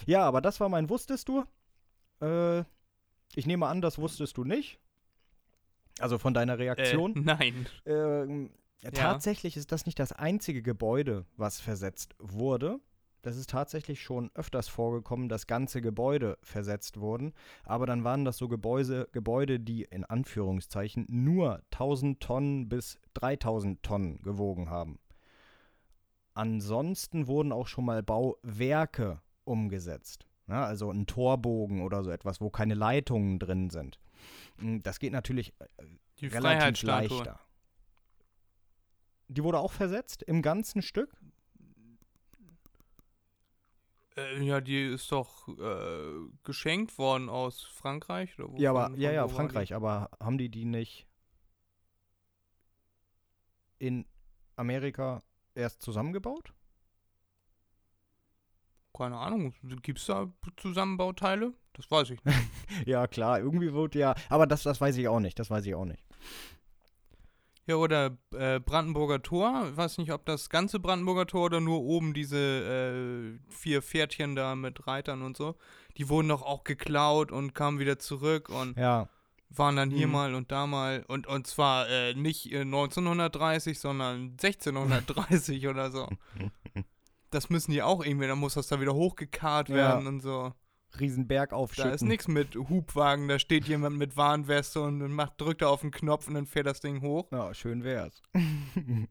Ja, aber das war mein Wusstest du? Äh, ich nehme an, das wusstest du nicht. Also von deiner Reaktion. Äh, nein. Ähm, Ja. Tatsächlich ist das nicht das einzige Gebäude, was versetzt wurde. Das ist tatsächlich schon öfters vorgekommen, dass ganze Gebäude versetzt wurden. Aber dann waren das so Gebäude, Gebäude die in Anführungszeichen nur 1000 Tonnen bis 3000 Tonnen gewogen haben. Ansonsten wurden auch schon mal Bauwerke umgesetzt. Ja, also ein Torbogen oder so etwas, wo keine Leitungen drin sind. Mm, Das geht natürlich äh, Die relativ leichter. Die wurde auch versetzt im ganzen Stück? Äh, ja, die ist doch äh, geschenkt worden aus Frankreich. Oder ja, aber ja, ja? Frankreich, aber haben die die nicht in Amerika erst zusammengebaut? Keine Ahnung. Gibt es da Zusammenbauteile? Das weiß ich nicht. ja, klar, irgendwie wurde ja, aber das, das weiß ich auch nicht, das weiß ich auch nicht. Ja, oder äh, Brandenburger Tor. Ich weiß nicht, ob das ganze Brandenburger Tor oder nur oben diese äh, vier Pferdchen da mit Reitern und so. Die wurden doch auch geklaut und kamen wieder zurück und Ja, waren dann hier Mhm. mal und da mal. Und, und zwar äh, nicht äh, 1930, sondern 1630 oder so. Das müssen die auch irgendwie, dann muss das da wieder hochgekarrt Ja. werden und so. Riesenberg Da aufschütten. ist nichts mit Hubwagen, da steht jemand mit Warnweste und macht, drückt er auf den Knopf und dann fährt das Ding hoch. Ja, schön wär's.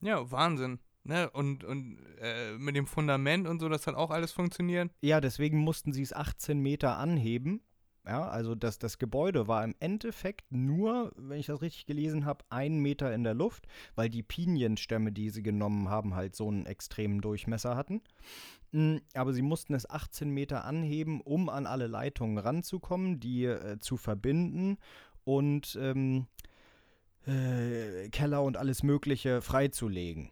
Ja, Wahnsinn. Ne? Und, und äh, mit dem Fundament und so, das hat auch alles funktioniert. ja, deswegen mussten sie es 18 Meter anheben. Ja, also das, das Gebäude war im Endeffekt nur, wenn ich das richtig gelesen habe, ein Meter in der Luft, weil die Pinienstämme, die sie genommen haben, halt so einen extremen Durchmesser hatten. Mm, Aber sie mussten es 18 Meter anheben, um an alle Leitungen ranzukommen, die äh, zu verbinden und ähm, äh, Keller und alles Mögliche freizulegen.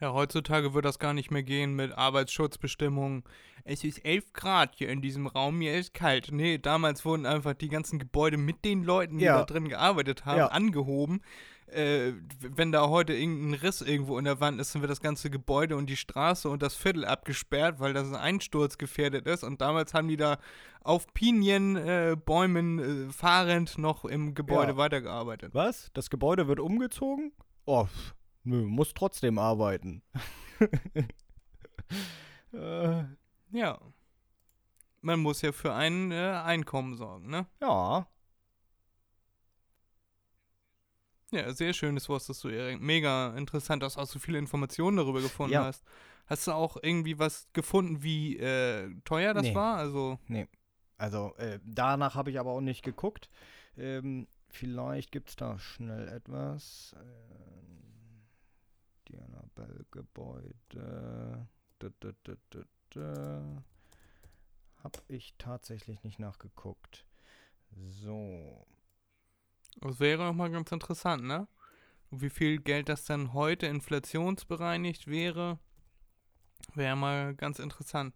Ja, heutzutage wird das gar nicht mehr gehen mit Arbeitsschutzbestimmungen. Es ist 11 Grad hier in diesem Raum, mir ist kalt. Nee, damals wurden einfach die ganzen Gebäude mit den Leuten, die Ja. da drin gearbeitet haben, Ja. angehoben. Äh, wenn da heute irgendein Riss irgendwo in der Wand ist, dann wird das ganze Gebäude und die Straße und das Viertel abgesperrt, weil das ein Einsturz gefährdet ist. Und damals haben die da auf Pinienbäumen äh, äh, fahrend noch im Gebäude Ja. weitergearbeitet. Was? Das Gebäude wird umgezogen? Oh, pff, nö, muss trotzdem arbeiten. äh, Ja. Man muss ja für ein äh, Einkommen sorgen, ne? ja, Ja, sehr schönes wusstest du, Erik. Mega interessant, dass du auch so viele Informationen darüber gefunden Ja. hast. Hast du auch irgendwie was gefunden, wie äh, teuer das Nee. war? Also, also äh, danach habe ich aber auch nicht geguckt. Ähm, vielleicht gibt es da schnell etwas. Ähm, Da, da. Hab ich tatsächlich nicht nachgeguckt. So. das wäre noch mal ganz interessant, ne? Wie viel Geld das dann heute inflationsbereinigt wäre, wäre mal ganz interessant.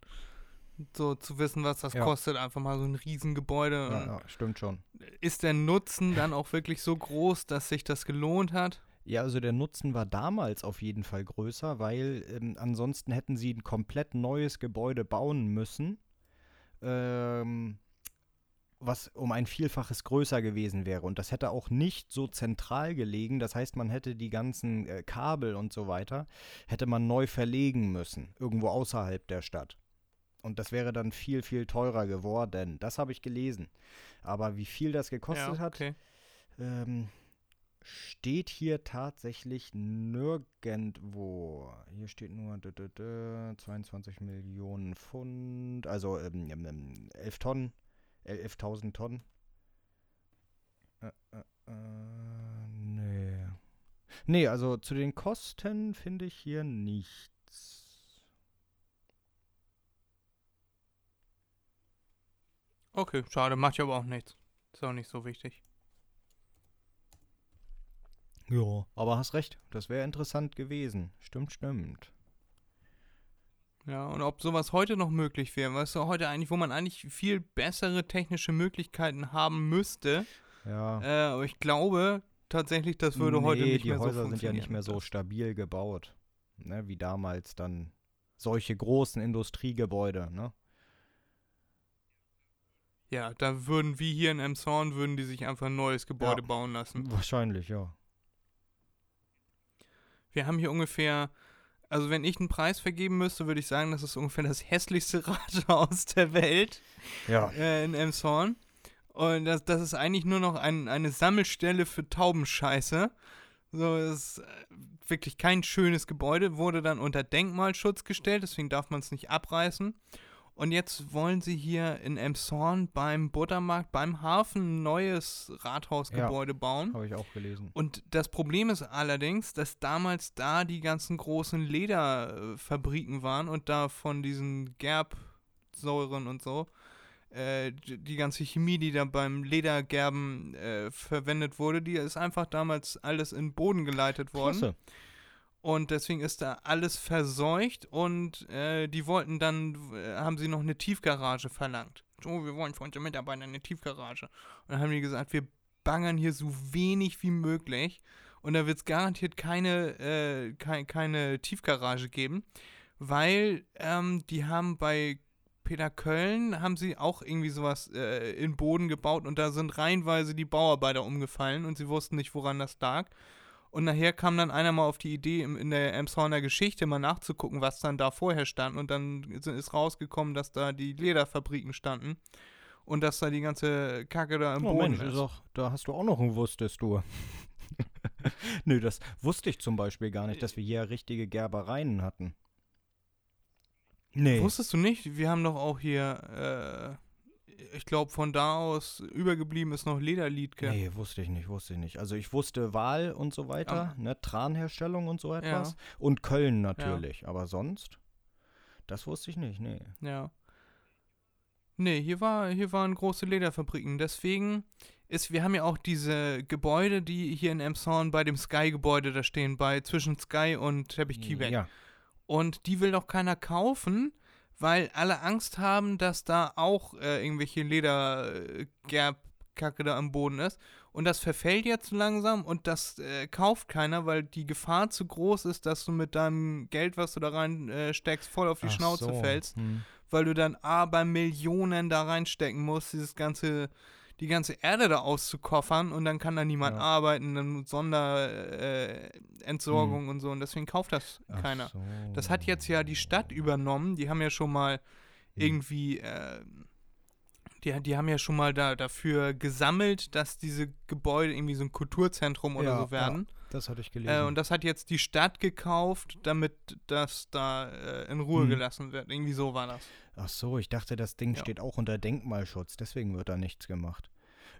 So zu wissen, was das Ja. kostet, einfach mal so ein Riesengebäude. Ja, ja, stimmt schon. Ist der Nutzen dann auch wirklich so groß, dass sich das gelohnt hat? Ja, also der Nutzen war damals auf jeden Fall größer, weil ähm, ansonsten hätten sie ein komplett neues Gebäude bauen müssen, ähm, was um ein Vielfaches größer gewesen wäre. Und das hätte auch nicht so zentral gelegen. Das heißt, man hätte die ganzen äh, Kabel und so weiter, hätte man neu verlegen müssen, irgendwo außerhalb der Stadt. Und das wäre dann viel, viel teurer geworden. Das habe ich gelesen. Aber wie viel das gekostet hat, okay. ähm, steht hier tatsächlich nirgendwo. Hier steht nur dö, dö, dö, 22 Millionen Pfund, also ähm, ähm, ähm, 11 Tonnen, äh, 11.000 Tonnen. Äh, äh, äh, nee. Nee, also zu den Kosten finde ich hier nichts. Okay, schade, macht ja aber auch nichts. Ist auch nicht so wichtig. Ja, aber hast recht, das wäre interessant gewesen. Stimmt, stimmt. Ja, und ob sowas heute noch möglich wäre, weißt du, heute eigentlich, wo man eigentlich viel bessere technische Möglichkeiten haben müsste, Ja. äh, aber ich glaube tatsächlich, das würde heute Nee, nicht die mehr so Häuser funktionieren. sind ja nicht mehr so stabil gebaut, ne, wie damals dann solche großen Industriegebäude, ne? Ja, da würden wie hier in Emshorn, würden die sich einfach ein neues Gebäude Ja. bauen lassen. Wahrscheinlich, ja. Wir haben hier ungefähr, also wenn ich einen Preis vergeben müsste, würde ich sagen, das ist ungefähr das hässlichste Rathaus der Welt. Ja. äh, in Elmshorn. Und das, das ist eigentlich nur noch ein, eine Sammelstelle für Taubenscheiße. So, ist äh, wirklich kein schönes Gebäude, wurde dann unter Denkmalschutz gestellt, deswegen darf man es nicht abreißen. Und jetzt wollen sie hier in Elmshorn beim Buttermarkt, beim Hafen ein neues Rathausgebäude bauen. Habe ich auch gelesen. Und das Problem ist allerdings, dass damals da die ganzen großen Lederfabriken waren und da von diesen Gerbsäuren und so, äh, die die ganze Chemie, die da beim Ledergerben äh, verwendet wurde, die ist einfach damals alles in den Boden geleitet worden. Klasse. Und deswegen ist da alles verseucht und äh, die wollten dann, äh, haben sie noch eine Tiefgarage verlangt. So, wir wollen für unsere Mitarbeiter eine Tiefgarage. Und dann haben die gesagt, wir bangern hier so wenig wie möglich und da wird es garantiert keine, äh, kei- keine Tiefgarage geben, weil ähm, die haben bei Peter Köln haben sie auch irgendwie sowas äh, in Boden gebaut und da sind reihenweise die Bauarbeiter umgefallen und sie wussten nicht, woran das lag. Und nachher kam dann einer mal auf die Idee, in der Elmshorner Geschichte mal nachzugucken, was dann da vorher stand. Und dann ist- ist rausgekommen, dass da die Lederfabriken standen und dass da die ganze Kacke da im Oh Boden Mensch, ist auch, da hast du auch noch ein Wusstest du. Nö, das wusste ich zum Beispiel gar nicht, dass wir hier richtige Gerbereien hatten. Nee. Wusstest du nicht? Wir haben doch auch hier, äh, ich glaube, von da aus übergeblieben ist noch Lederliedke. Nee, wusste ich nicht, wusste ich nicht. Also ich wusste Wahl und so weiter, ne, Tranherstellung und so etwas. Und Köln natürlich, aber sonst, das wusste ich nicht, nee. Ja. Nee, hier, war, hier waren große Lederfabriken. Deswegen ist, wir haben ja auch diese Gebäude, die hier in Emshorn bei dem Sky-Gebäude da stehen, bei zwischen Sky und Teppich Kiebeck. Ja. Und die will doch keiner kaufen, weil alle Angst haben, dass da auch äh, irgendwelche Ledergerbkacke da am Boden ist. Und das verfällt jetzt langsam und das äh, kauft keiner, weil die Gefahr zu groß ist, dass du mit deinem Geld, was du da rein äh, steckst, voll auf die Ach Schnauze so, fällst, hm. weil du dann aber Millionen da reinstecken musst, dieses ganze, die ganze Erde da auszukoffern und dann kann da niemand Ja. arbeiten, dann Sonderentsorgung äh, Entsorgung und so und deswegen kauft das Ach keiner. so. Das hat jetzt ja die Stadt übernommen. Die haben ja schon mal Hm. irgendwie, äh, die, die haben ja schon mal da, dafür gesammelt, dass diese Gebäude irgendwie so ein Kulturzentrum oder Ja, so werden. Das hatte ich gelesen. Äh, und das hat jetzt die Stadt gekauft, damit das da äh, in Ruhe Hm. gelassen wird. Irgendwie so war das. Ach so, ich dachte, das Ding Ja. steht auch unter Denkmalschutz, deswegen wird da nichts gemacht.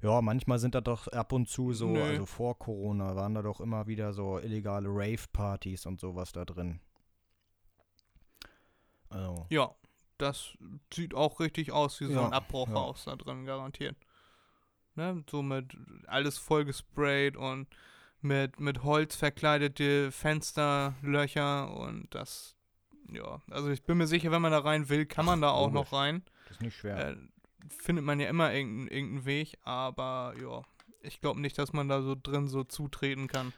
Ja, manchmal sind da doch ab und zu so, Nö. also vor Corona waren da doch immer wieder so illegale Rave-Partys und sowas da drin. Also, Ja, das sieht auch richtig aus wie so Ja, ein Abbruchhaus da drin, garantiert. Ne? So mit alles vollgesprayt und mit, mit Holz verkleidete Fensterlöcher und das, ja, also ich bin mir sicher, wenn man da rein will, kann man da auch logisch. noch rein. das ist nicht schwer. Äh, findet man ja immer irgendeinen irgendeinen Weg, aber ja, ich glaube nicht, dass man da so drin so zutreten kann.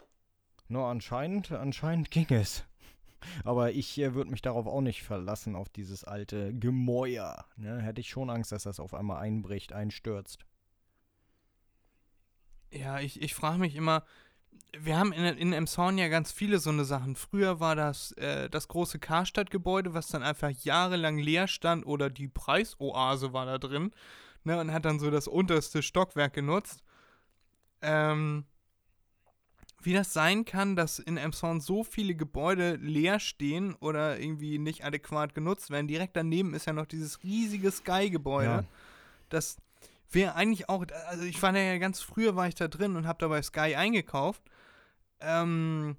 Nur anscheinend, anscheinend ging es. Aber ich äh, würde mich darauf auch nicht verlassen, auf dieses alte Gemäuer. Ne? Hätte ich schon Angst, dass das auf einmal einbricht, einstürzt. Ja, ich, ich frage mich immer, wir haben in, in Emshorn ja ganz viele so eine Sachen. Früher war das äh, das große Karstadt-Gebäude, was dann einfach jahrelang leer stand oder die Preisoase war da drin ne, und hat dann so das unterste Stockwerk genutzt. Ähm, wie das sein kann, dass in Emshorn so viele Gebäude leer stehen oder irgendwie nicht adäquat genutzt werden. Direkt daneben ist ja noch dieses riesige Sky-Gebäude. Ja. Das wäre eigentlich auch, also ich war da ja ganz früher war ich da drin und habe da bei Sky eingekauft. Ähm,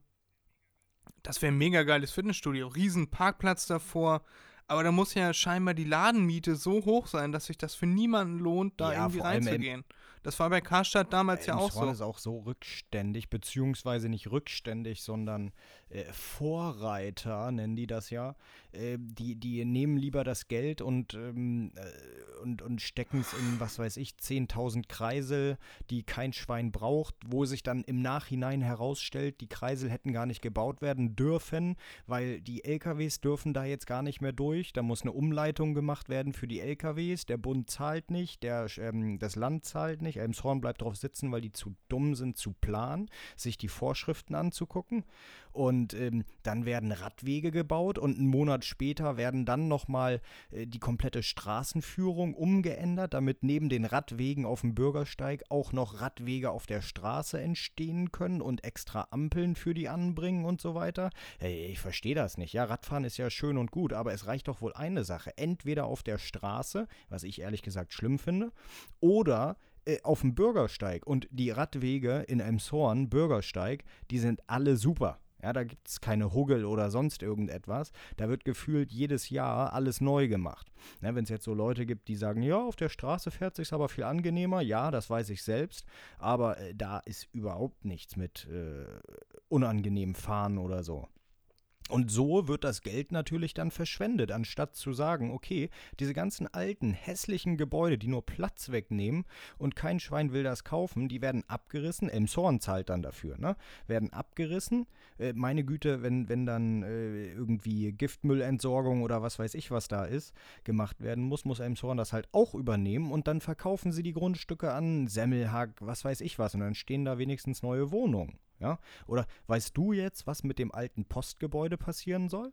das wäre ein mega geiles Fitnessstudio, riesen Parkplatz davor. Aber da muss ja scheinbar die Ladenmiete so hoch sein, dass sich das für niemanden lohnt, da Ja, irgendwie reinzugehen. Das war bei Karstadt damals ja auch Emshorn so. ist auch so rückständig, beziehungsweise nicht rückständig, sondern äh, Vorreiter, nennen die das ja. Äh, die, die nehmen lieber das Geld und, ähm, äh, und, und stecken es in, was weiß ich, 10.000 Kreisel, die kein Schwein braucht, wo sich dann im Nachhinein herausstellt, die Kreisel hätten gar nicht gebaut werden dürfen, weil die LKWs dürfen da jetzt gar nicht mehr durch. Da muss eine Umleitung gemacht werden für die LKWs. Der Bund zahlt nicht, der, ähm, das Land zahlt nicht. Elmshorn bleibt drauf sitzen, weil die zu dumm sind zu planen, sich die Vorschriften anzugucken. Und ähm, dann werden Radwege gebaut und einen Monat später werden dann nochmal äh, die komplette Straßenführung umgeändert, damit neben den Radwegen auf dem Bürgersteig auch noch Radwege auf der Straße entstehen können und extra Ampeln für die anbringen und so weiter. Hey, ich verstehe das nicht. Ja, Radfahren ist ja schön und gut, aber es reicht doch wohl eine Sache. Entweder auf der Straße, was ich ehrlich gesagt schlimm finde, oder äh, auf dem Bürgersteig. Und die Radwege in Elmshorn, Bürgersteig, die sind alle super. Ja, da gibt es keine Huggel oder sonst irgendetwas. Da wird gefühlt jedes Jahr alles neu gemacht. Wenn es jetzt so Leute gibt, die sagen, ja, auf der Straße fährt sich aber viel angenehmer, ja, das weiß ich selbst, aber äh, da ist überhaupt nichts mit äh, unangenehm fahren oder so. Und so wird das Geld natürlich dann verschwendet, anstatt zu sagen, okay, diese ganzen alten, hässlichen Gebäude, die nur Platz wegnehmen und kein Schwein will das kaufen, die werden abgerissen. Elmshorn zahlt dann dafür, ne? Werden abgerissen. Äh, meine Güte, wenn, wenn dann äh, irgendwie Giftmüllentsorgung oder was weiß ich, was da ist, gemacht werden muss, muss Elmshorn das halt auch übernehmen und dann verkaufen sie die Grundstücke an Semmelhack, was weiß ich was, und dann stehen da wenigstens neue Wohnungen. Ja? Oder weißt du jetzt, was mit dem alten Postgebäude passieren soll?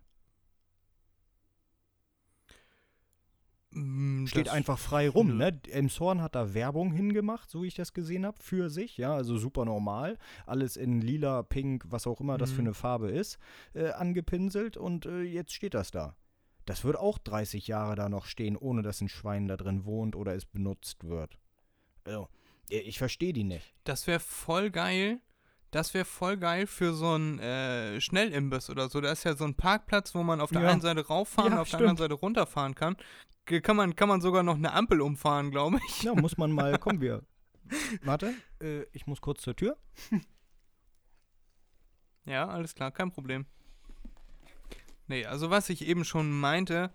Steht das- einfach frei rum, ne? Elmshorn hat da Werbung hingemacht, so wie ich das gesehen habe, für sich, ja, also super normal. Alles in lila, pink, was auch immer das für Mhm. eine Farbe ist, äh, angepinselt und äh, jetzt steht das da. Das wird auch 30 Jahre da noch stehen, ohne dass ein Schwein da drin wohnt oder es benutzt wird. Also, ich verstehe die nicht. Das wäre voll geil. Das wäre voll geil für so einen äh, Schnellimbiss oder so. Da ist ja so ein Parkplatz, wo man auf der Ja. einen Seite rauffahren Ja, und auf der anderen stimmt. Seite runterfahren kann. Kann man, kann man sogar noch eine Ampel umfahren, glaube ich. Ja, muss man mal, komm, wir Warte, äh, ich muss kurz zur Tür. Ja, alles klar, kein Problem. Nee, also was ich eben schon meinte,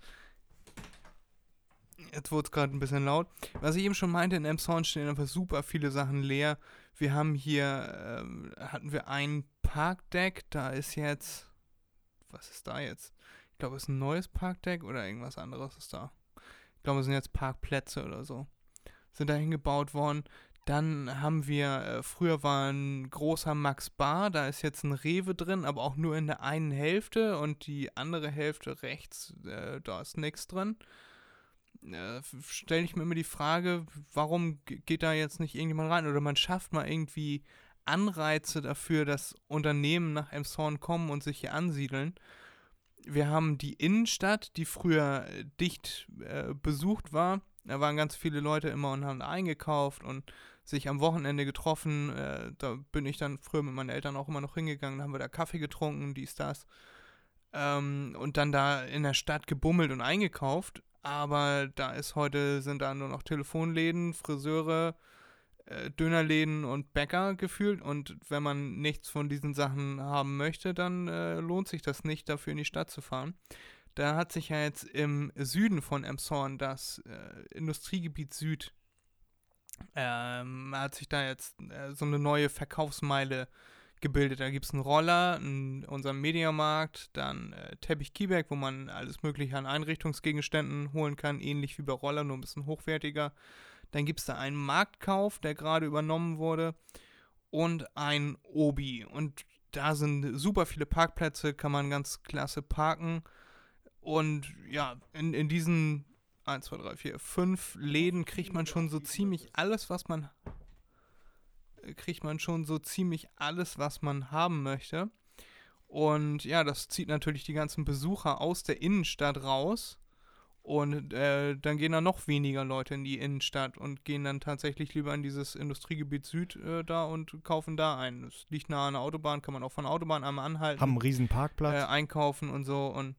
jetzt wurde es gerade ein bisschen laut, was ich eben schon meinte, in Emshorn stehen einfach super viele Sachen leer. Wir haben hier, ähm, hatten wir ein Parkdeck, da ist jetzt, was ist da jetzt? Ich glaube, es ist ein neues Parkdeck oder irgendwas anderes ist da. Glaube, es sind jetzt Parkplätze oder so. Sind da hingebaut worden. Dann haben wir, äh, früher war ein großer Max Bar, da ist jetzt ein Rewe drin, aber auch nur in der einen Hälfte und die andere Hälfte rechts, äh, da ist nichts drin. Äh, Stelle ich mir immer die Frage, warum geht da jetzt nicht irgendjemand rein? Oder man schafft mal irgendwie Anreize dafür, dass Unternehmen nach Emshorn kommen und sich hier ansiedeln. Wir haben die Innenstadt, die früher äh, dicht äh, besucht war. Da waren ganz viele Leute immer und haben eingekauft und sich am Wochenende getroffen. Äh, da bin ich dann früher mit meinen Eltern auch immer noch hingegangen. Haben wir da Kaffee getrunken, dies, das. Ähm, und dann da in der Stadt gebummelt und eingekauft. Aber da ist heute, sind da nur noch Telefonläden, Friseure, äh, Dönerläden und Bäcker gefühlt. Und wenn man nichts von diesen Sachen haben möchte, dann äh, lohnt sich das nicht, dafür in die Stadt zu fahren. Da hat sich ja jetzt im Süden von Emshorn das äh, Industriegebiet Süd ähm, hat sich da jetzt äh, so eine neue Verkaufsmeile gebildet. Da gibt es einen Roller, einen, unseren Mediamarkt, dann äh, Teppich Kieberg, wo man alles mögliche an Einrichtungsgegenständen holen kann, ähnlich wie bei Roller, nur ein bisschen hochwertiger. Dann gibt es da einen Marktkauf, der gerade übernommen wurde und ein Obi. Und da sind super viele Parkplätze, kann man ganz klasse parken. Und ja, in, in diesen 1, 2, 3, 4, 5 Läden kriegt man schon so ziemlich alles, was man äh, kriegt man schon so ziemlich alles, was man haben möchte. Und ja, das zieht natürlich die ganzen Besucher aus der Innenstadt raus. Und äh, dann gehen da noch weniger Leute in die Innenstadt und gehen dann tatsächlich lieber in dieses Industriegebiet Süd äh, da und kaufen da ein. Das liegt nah an der Autobahn, kann man auch von der Autobahn einmal anhalten Haben einen riesen äh, Parkplatz. einkaufen und so und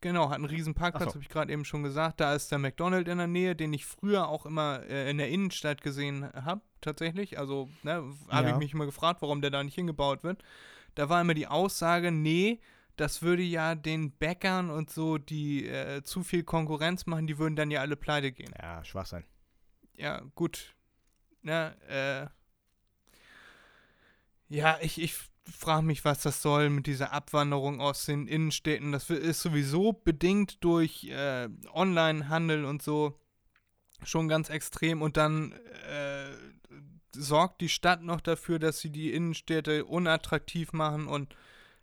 genau, hat einen riesen Parkplatz, so. habe ich gerade eben schon gesagt. Da ist der McDonald's in der Nähe, den ich früher auch immer äh, in der Innenstadt gesehen habe, tatsächlich. Also, ne, habe ich Ja. mich immer gefragt, warum der da nicht hingebaut wird. Da war immer die Aussage, nee, das würde ja den Bäckern und so, die äh, zu viel Konkurrenz machen, die würden dann ja alle pleite gehen Ja, Schwachsinn. ja, gut. Ne, äh. Ja, ich, ich frage mich, was das soll mit dieser Abwanderung aus den Innenstädten. Das ist sowieso bedingt durch äh, Onlinehandel und so schon ganz extrem. Und dann äh, sorgt die Stadt noch dafür, dass sie die Innenstädte unattraktiv machen. Und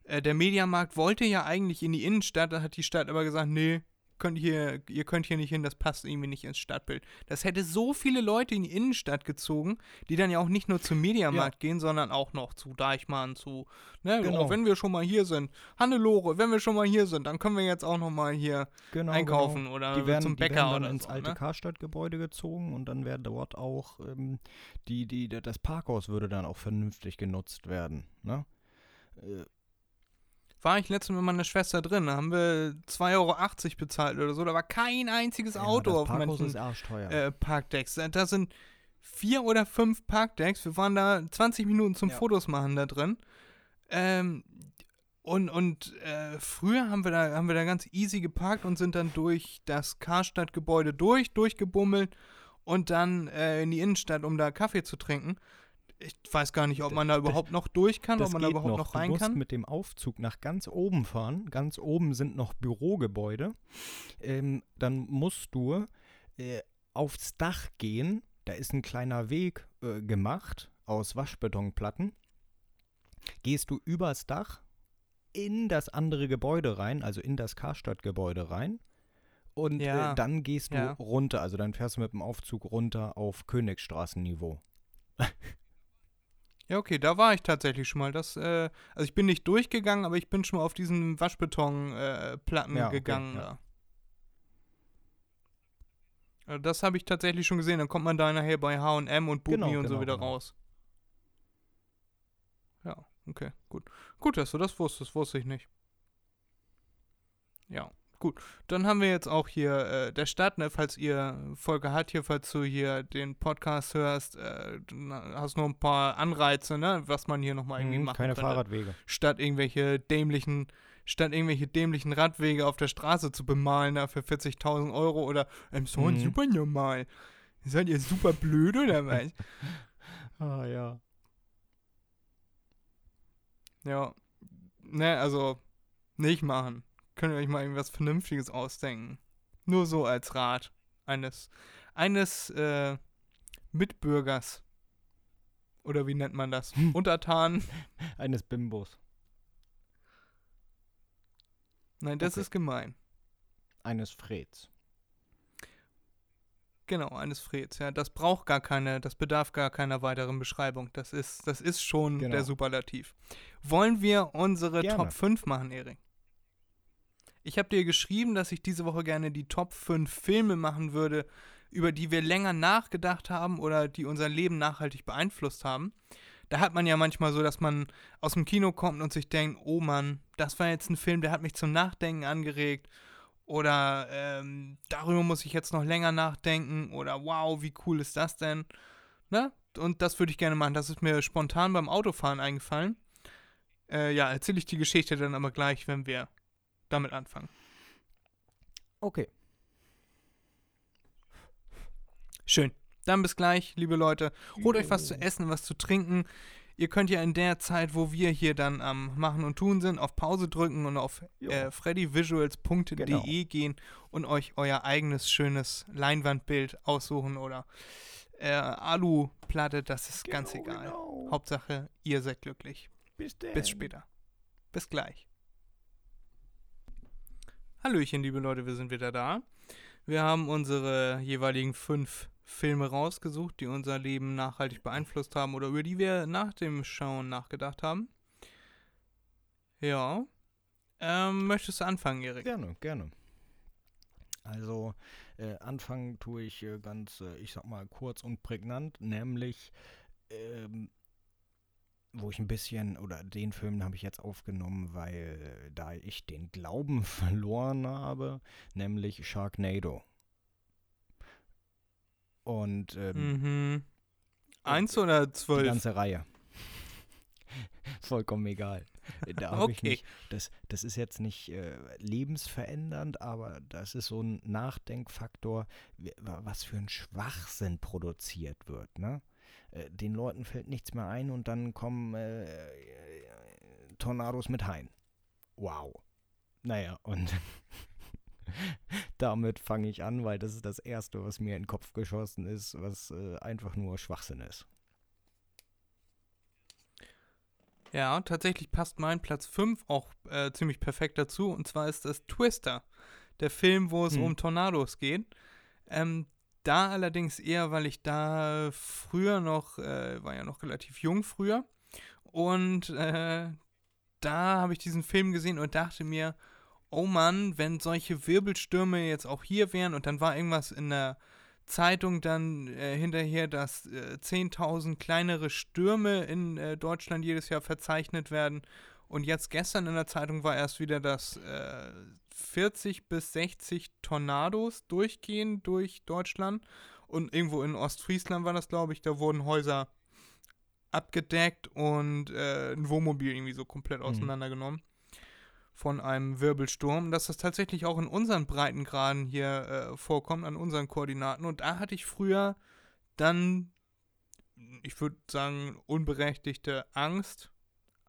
äh, der Mediamarkt wollte ja eigentlich in die Innenstadt, da hat die Stadt aber gesagt, nee, könnt hier, ihr könnt hier nicht hin, das passt irgendwie nicht ins Stadtbild. Das hätte so viele Leute in die Innenstadt gezogen, die dann ja auch nicht nur zum Mediamarkt gehen, sondern auch noch zu Deichmann, zu, ne, Genau. wenn wir schon mal hier sind, Hannelore, wenn wir schon mal hier sind, dann können wir jetzt auch noch mal hier Genau, einkaufen genau. oder Die werden, zum die werden Bäcker dann oder ins so, alte ne? Karstadtgebäude gezogen und dann wäre dort auch ähm, die, die, das Parkhaus würde dann auch vernünftig genutzt werden. Ne? Äh, War ich letztens mit meiner Schwester drin, da haben wir 2,80 Euro bezahlt oder so, da war kein einziges Auto ja, das auf manchen äh, Parkdecks. Da- Da sind vier oder fünf Parkdecks. Wir waren da 20 Minuten zum Ja. Fotos machen da drin. Ähm, und und äh, früher haben wir, da, haben wir da ganz easy geparkt und sind dann durch das Karstadtgebäude durch, durchgebummelt und dann äh, in die Innenstadt, um da Kaffee zu trinken. Ich weiß gar nicht, ob man da überhaupt noch durch kann, ob man da überhaupt noch, Du rein musst kann. mit dem Aufzug nach ganz oben fahren. Ganz oben sind noch Bürogebäude. Ähm, dann musst du äh, aufs Dach gehen. Da ist ein kleiner Weg äh, gemacht aus Waschbetonplatten. Gehst du übers Dach in das andere Gebäude rein, also in das Karstadtgebäude rein. Und Ja. äh, dann gehst du Ja. runter, also dann fährst du mit dem Aufzug runter auf Königstraßenniveau. Ja, okay, da war ich tatsächlich schon mal. Das, äh, also ich bin nicht durchgegangen, aber ich bin schon mal auf diesen Waschbetonplatten äh, Ja, okay, gegangen ja. Also das habe ich tatsächlich schon gesehen. Dann kommt man da nachher bei H&M und Bubi Genau, und so genau, wieder genau. raus. Ja, okay, gut. Gut, dass du das wusstest, wusste ich nicht. Ja, gut. Dann haben wir jetzt auch hier äh, der Start, ne, falls ihr Folge hat hier, falls du hier den Podcast hörst, äh, hast noch ein paar Anreize, ne, was man hier nochmal irgendwie Mhm, machen keine. Fahrradwege. Statt irgendwelche dämlichen, statt irgendwelche dämlichen Radwege auf der Straße zu bemalen, da für 40.000 Euro oder ähm, so Mhm. super normal. Seid ihr super blöd oder was? Ah ja. ja. Ne, also nicht machen. Könnt ihr euch mal irgendwas Vernünftiges ausdenken. Nur so als Rat eines, eines äh, Mitbürgers. Oder wie nennt man das? Untertan. Eines Bimbos. Nein, das Okay. ist gemein. Eines Freds. Genau, eines Freds. Ja, das braucht gar keine, das bedarf gar keiner weiteren Beschreibung. Das ist, das ist schon Genau. der Superlativ. Wollen wir unsere Gerne. Top 5 machen, Erik? Ich habe dir geschrieben, dass ich diese Woche gerne die Top 5 Filme machen würde, über die wir länger nachgedacht haben oder die unser Leben nachhaltig beeinflusst haben. Da hat man ja manchmal so, dass man aus dem Kino kommt und sich denkt, oh Mann, das war jetzt ein Film, der hat mich zum Nachdenken angeregt. Oder ähm, darüber muss ich jetzt noch länger nachdenken. Oder wow, wie cool ist das denn? Ne? Und das würde ich gerne machen. Das ist mir spontan beim Autofahren eingefallen. Äh, ja, erzähle ich die Geschichte dann aber gleich, wenn wir damit anfangen. Okay. Schön. Dann bis gleich, liebe Leute. Holt euch was zu essen, was zu trinken. Ihr könnt ja in der Zeit, wo wir hier dann am Machen und Tun sind, auf Pause drücken und auf äh, freddyvisuals.de Genau. gehen und euch euer eigenes schönes Leinwandbild aussuchen oder äh, Aluplatte, das ist ganz Genau, egal. genau. Hauptsache, ihr seid glücklich. Bis denn. Bis später. Bis gleich. Hallöchen, liebe Leute, wir sind wieder da. Wir haben unsere jeweiligen fünf Filme rausgesucht, die unser Leben nachhaltig beeinflusst haben oder über die wir nach dem Schauen nachgedacht haben. Ja. Ähm, möchtest du anfangen, Erik? Gerne, gerne. Also, äh, anfangen tue ich äh, ganz, äh, ich sag mal, kurz und prägnant, nämlich, ähm, wo ich ein bisschen, oder den Film habe ich jetzt aufgenommen, weil da ich den Glauben verloren habe, nämlich Sharknado. Und ähm, Mhm. Eins oder die zwölf? ganze Reihe. Vollkommen egal. Da habe ich Okay. mich, das, das ist jetzt nicht äh, lebensverändernd, aber das ist so ein Nachdenkfaktor, was für ein Schwachsinn produziert wird. Ne? Äh, den Leuten fällt nichts mehr ein und dann kommen äh, Tornados mit Haien. Wow. Naja, und damit fange ich an, weil das ist das Erste, was mir in den Kopf geschossen ist, was äh, einfach nur Schwachsinn ist. Ja, tatsächlich passt mein Platz 5 auch äh, ziemlich perfekt dazu. Und zwar ist das Twister, der Film, wo es Hm. um Tornados geht. Ähm, da allerdings eher, weil ich da früher noch, äh, war ja noch relativ jung früher. Und äh, da habe ich diesen Film gesehen und dachte mir, oh Mann, wenn solche Wirbelstürme jetzt auch hier wären und dann war irgendwas in der Zeitung dann äh, hinterher, dass äh, 10.000 kleinere Stürme in äh, Deutschland jedes Jahr verzeichnet werden. Und jetzt gestern in der Zeitung war erst wieder, dass äh, 40 bis 60 Tornados durchgehen durch Deutschland. Und irgendwo in Ostfriesland war das, glaube ich, da wurden Häuser abgedeckt und äh, ein Wohnmobil irgendwie so komplett Mhm. auseinandergenommen von einem Wirbelsturm, dass das tatsächlich auch in unseren Breitengraden hier äh, vorkommt, an unseren Koordinaten. Und da hatte ich früher dann, ich würde sagen, unberechtigte Angst.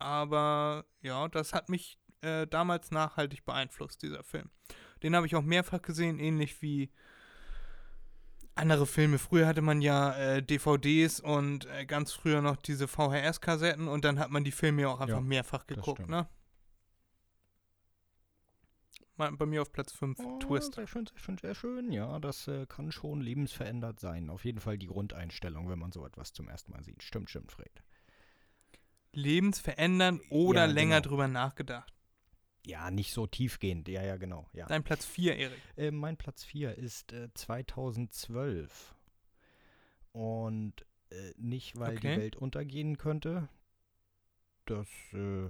Aber ja, das hat mich äh, damals nachhaltig beeinflusst, dieser Film. Den habe ich auch mehrfach gesehen, ähnlich wie andere Filme. Früher hatte man ja äh, DVDs und äh, ganz früher noch diese VHS-Kassetten und dann hat man die Filme ja auch einfach Ja, mehrfach geguckt, ne? Bei mir auf Platz 5, Oh, Twister. Sehr schön, sehr schön, sehr schön. Ja, das äh, kann schon lebensverändert sein. Auf jeden Fall die Grundeinstellung, wenn man so etwas zum ersten Mal sieht. Stimmt, stimmt, Fred. Lebensverändern oder Ja, länger genau. drüber nachgedacht. Ja, nicht so tiefgehend. Ja, ja, genau. Ja. Dein Platz 4, Erik. Äh, mein Platz 4 ist äh, 2012. Und äh, nicht, weil Okay. die Welt untergehen könnte. Das, äh,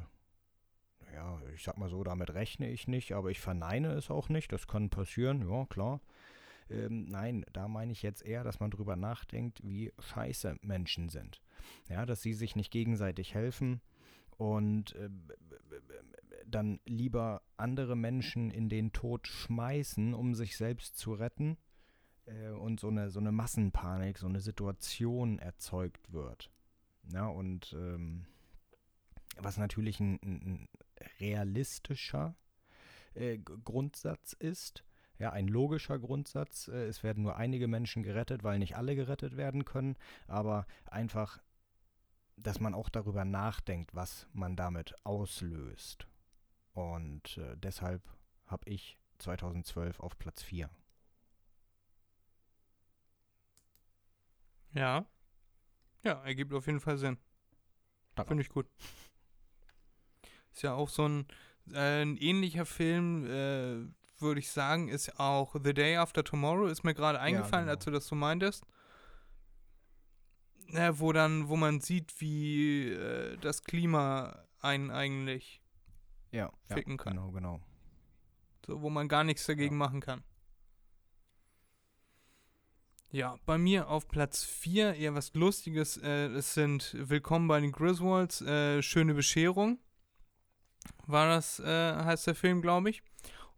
ja, ich sag mal so, damit rechne ich nicht, aber ich verneine es auch nicht. Das kann passieren, ja, klar. Ähm, nein, da meine ich jetzt eher, dass man drüber nachdenkt, wie scheiße Menschen sind. Ja, dass sie sich nicht gegenseitig helfen und äh, dann lieber andere Menschen in den Tod schmeißen, um sich selbst zu retten äh, und so eine, so eine Massenpanik, so eine Situation erzeugt wird. Ja, und ähm, was natürlich ein, ein realistischer äh, Grundsatz ist, ja, ein logischer Grundsatz. Äh, es werden nur einige Menschen gerettet, weil nicht alle gerettet werden können, aber einfach, dass man auch darüber nachdenkt, was man damit auslöst. Und äh, deshalb habe ich 2012 auf Platz 4. Ja. Ja, ergibt auf jeden Fall Sinn. Finde ich gut. Ist ja auch so ein, äh, ein ähnlicher Film, äh, würde ich sagen, ist auch The Day After Tomorrow, ist mir gerade eingefallen, ja, genau. als du das so meintest. Ja, wo dann, wo man sieht, wie äh, das Klima einen eigentlich ja, ficken kann. Genau, genau. So, wo man gar nichts dagegen machen kann. Ja, bei mir auf Platz 4 eher was Lustiges. Äh, es sind Willkommen bei den Griswolds, äh, Schöne Bescherung. War das, äh, heißt der Film, glaube ich.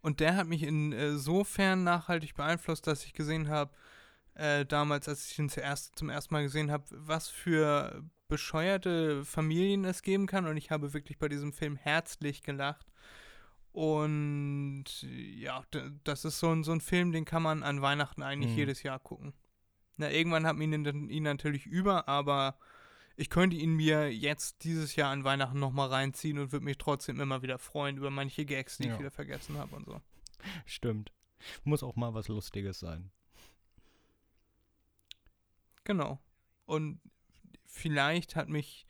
Und der hat mich insofern nachhaltig beeinflusst, dass ich gesehen habe, äh, damals, als ich ihn zuerst, zum ersten Mal gesehen habe, was für bescheuerte Familien es geben kann. Und ich habe wirklich bei diesem Film herzlich gelacht. Und ja, das ist so ein, so ein Film, den kann man an Weihnachten eigentlich mhm. jedes Jahr gucken. Na, irgendwann hat man ihn, ihn natürlich über, aber ich könnte ihn mir jetzt dieses Jahr an Weihnachten nochmal reinziehen und würde mich trotzdem immer wieder freuen über manche Gags, die ja. ich wieder vergessen habe und so. Stimmt. Muss auch mal was Lustiges sein. Genau. Und vielleicht hat mich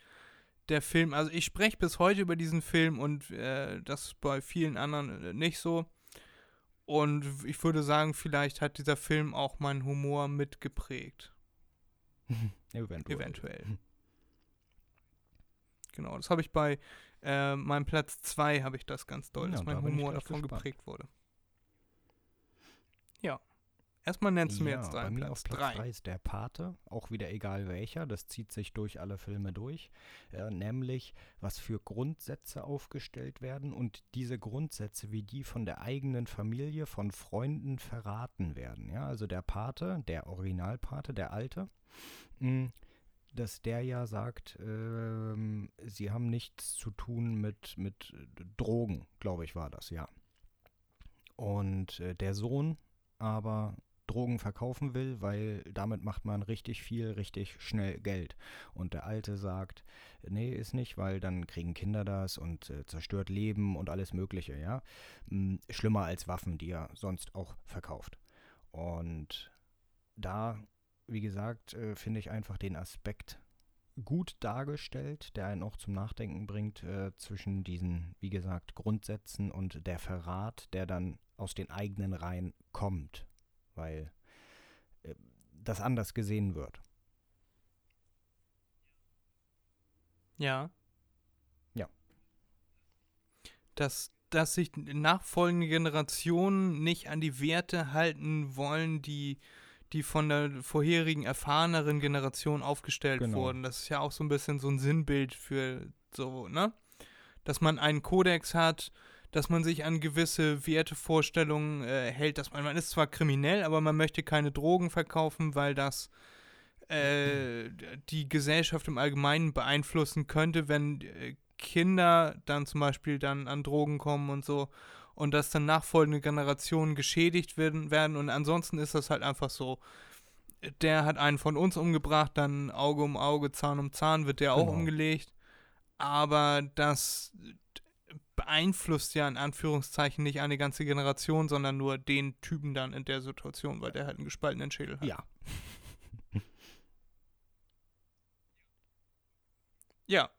der Film, also ich spreche bis heute über diesen Film und äh, das bei vielen anderen äh, nicht so. Und ich würde sagen, vielleicht hat dieser Film auch meinen Humor mitgeprägt. Eventuell. Eventuell. Genau, das habe ich bei äh, meinem Platz 2 habe ich das ganz doll, ja, dass mein da Humor davon gespannt. geprägt wurde. Ja. Erstmal nennst du mir jetzt deinen Platz 3. ist der Pate, auch wieder egal welcher, das zieht sich durch alle Filme durch, äh, nämlich was für Grundsätze aufgestellt werden und diese Grundsätze, wie die von der eigenen Familie, von Freunden verraten werden. Ja, also der Pate, der Originalpate, der alte, mh, hm, dass der ja sagt, ähm, sie haben nichts zu tun mit, mit Drogen, glaube ich, war das, ja. Und äh, der Sohn aber Drogen verkaufen will, weil damit macht man richtig viel, richtig schnell Geld. Und der Alte sagt, nee, ist nicht, weil dann kriegen Kinder das und äh, zerstört Leben und alles Mögliche, ja. Hm, schlimmer als Waffen, die er sonst auch verkauft. Und da, wie gesagt, äh, finde ich einfach den Aspekt gut dargestellt, der einen auch zum Nachdenken bringt äh, zwischen diesen, wie gesagt, Grundsätzen und der Verrat, der dann aus den eigenen Reihen kommt weil äh, das anders gesehen wird. Ja. Ja. Dass, dass sich nachfolgende Generationen nicht an die Werte halten wollen, die, die von der vorherigen erfahreneren Generation aufgestellt genau. wurden. Das ist ja auch so ein bisschen so ein Sinnbild für so, ne? Dass man einen Kodex hat, dass man sich an gewisse Wertevorstellungen äh, hält, dass man, man ist zwar kriminell, aber man möchte keine Drogen verkaufen, weil das äh, die Gesellschaft im Allgemeinen beeinflussen könnte, wenn äh, Kinder dann zum Beispiel dann an Drogen kommen und so und dass dann nachfolgende Generationen geschädigt werden, werden und ansonsten ist das halt einfach so, der hat einen von uns umgebracht, dann Auge um Auge, Zahn um Zahn wird der genau. auch umgelegt, aber das beeinflusst ja in Anführungszeichen nicht eine ganze Generation, sondern nur den Typen dann in der Situation, weil der halt einen gespaltenen Schädel hat. Ja. ja,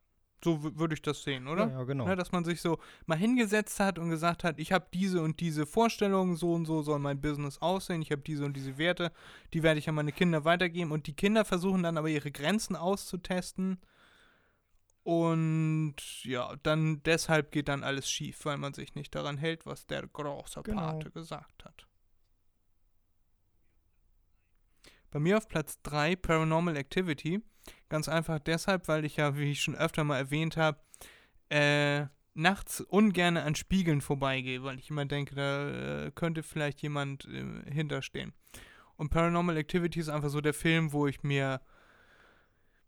so würde ich das sehen, oder? Ja, ja genau. Ne, dass man sich so mal hingesetzt hat und gesagt hat, ich habe diese und diese Vorstellungen, so und so soll mein Business aussehen, ich habe diese und diese Werte, die werde ich an meine Kinder weitergeben und die Kinder versuchen dann aber ihre Grenzen auszutesten Und ja, dann deshalb geht dann alles schief, weil man sich nicht daran hält, was der große Genau. Pate gesagt hat. Bei mir auf Platz 3 Paranormal Activity. Ganz einfach deshalb, weil ich ja, wie ich schon öfter mal erwähnt habe, äh, nachts ungern an Spiegeln vorbeigehe, weil ich immer denke, da äh, könnte vielleicht jemand äh, hinterstehen. Und Paranormal Activity ist einfach so der Film, wo ich mir,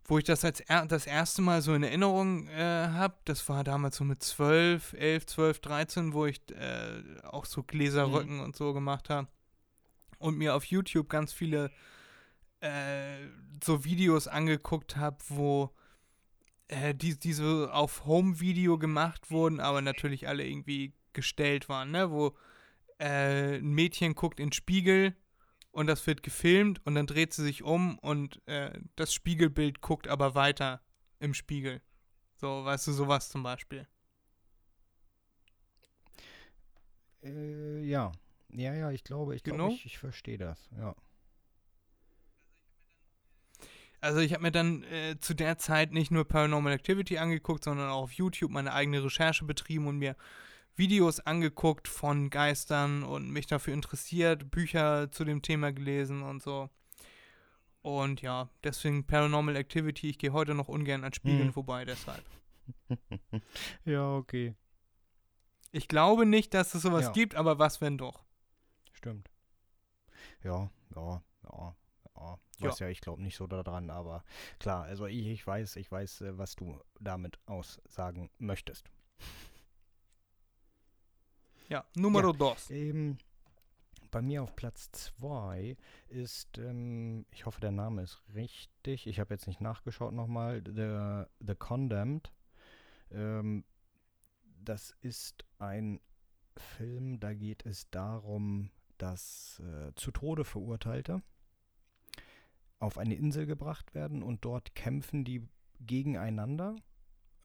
wo ich das als er das erste Mal so in Erinnerung äh, habe. Das war damals so mit 12, 11, 12, 13, wo ich äh, auch so Gläserrücken und so gemacht habe. Und mir auf YouTube ganz viele äh, so Videos angeguckt habe, wo äh, die, diese auf Home-Video gemacht wurden, aber natürlich alle irgendwie gestellt waren, ne? Wo äh, ein Mädchen guckt in den Spiegel und das wird gefilmt und dann dreht sie sich um und äh, das Spiegelbild guckt aber weiter im Spiegel. So, weißt du, sowas zum Beispiel. Äh, ja. Ja, ja, ich glaube, ich Genau. glaube, ich, ich verstehe das. Ja. Also ich habe mir dann äh, zu der Zeit nicht nur Paranormal Activity angeguckt, sondern auch auf YouTube meine eigene Recherche betrieben und mir Videos angeguckt von Geistern und mich dafür interessiert, Bücher zu dem Thema gelesen und so. Und ja, deswegen Paranormal Activity, ich gehe heute noch ungern an Spiegeln Hm. vorbei, deshalb. ja, okay. Ich glaube nicht, dass es sowas Ja. gibt, aber was, wenn doch? Stimmt. Ja, ja, ja, ja. Weiß ja, ich glaube nicht so daran, aber klar, also ich, ich weiß, ich weiß, äh, was du damit aussagen möchtest. Ja, Numero dos. Ähm, bei mir auf Platz 2 ist, ähm, ich hoffe, der Name ist richtig. Ich habe jetzt nicht nachgeschaut nochmal. The, The Condemned. Ähm, das ist ein Film, da geht es darum, dass äh, zu Tode Verurteilte auf eine Insel gebracht werden und dort kämpfen die gegeneinander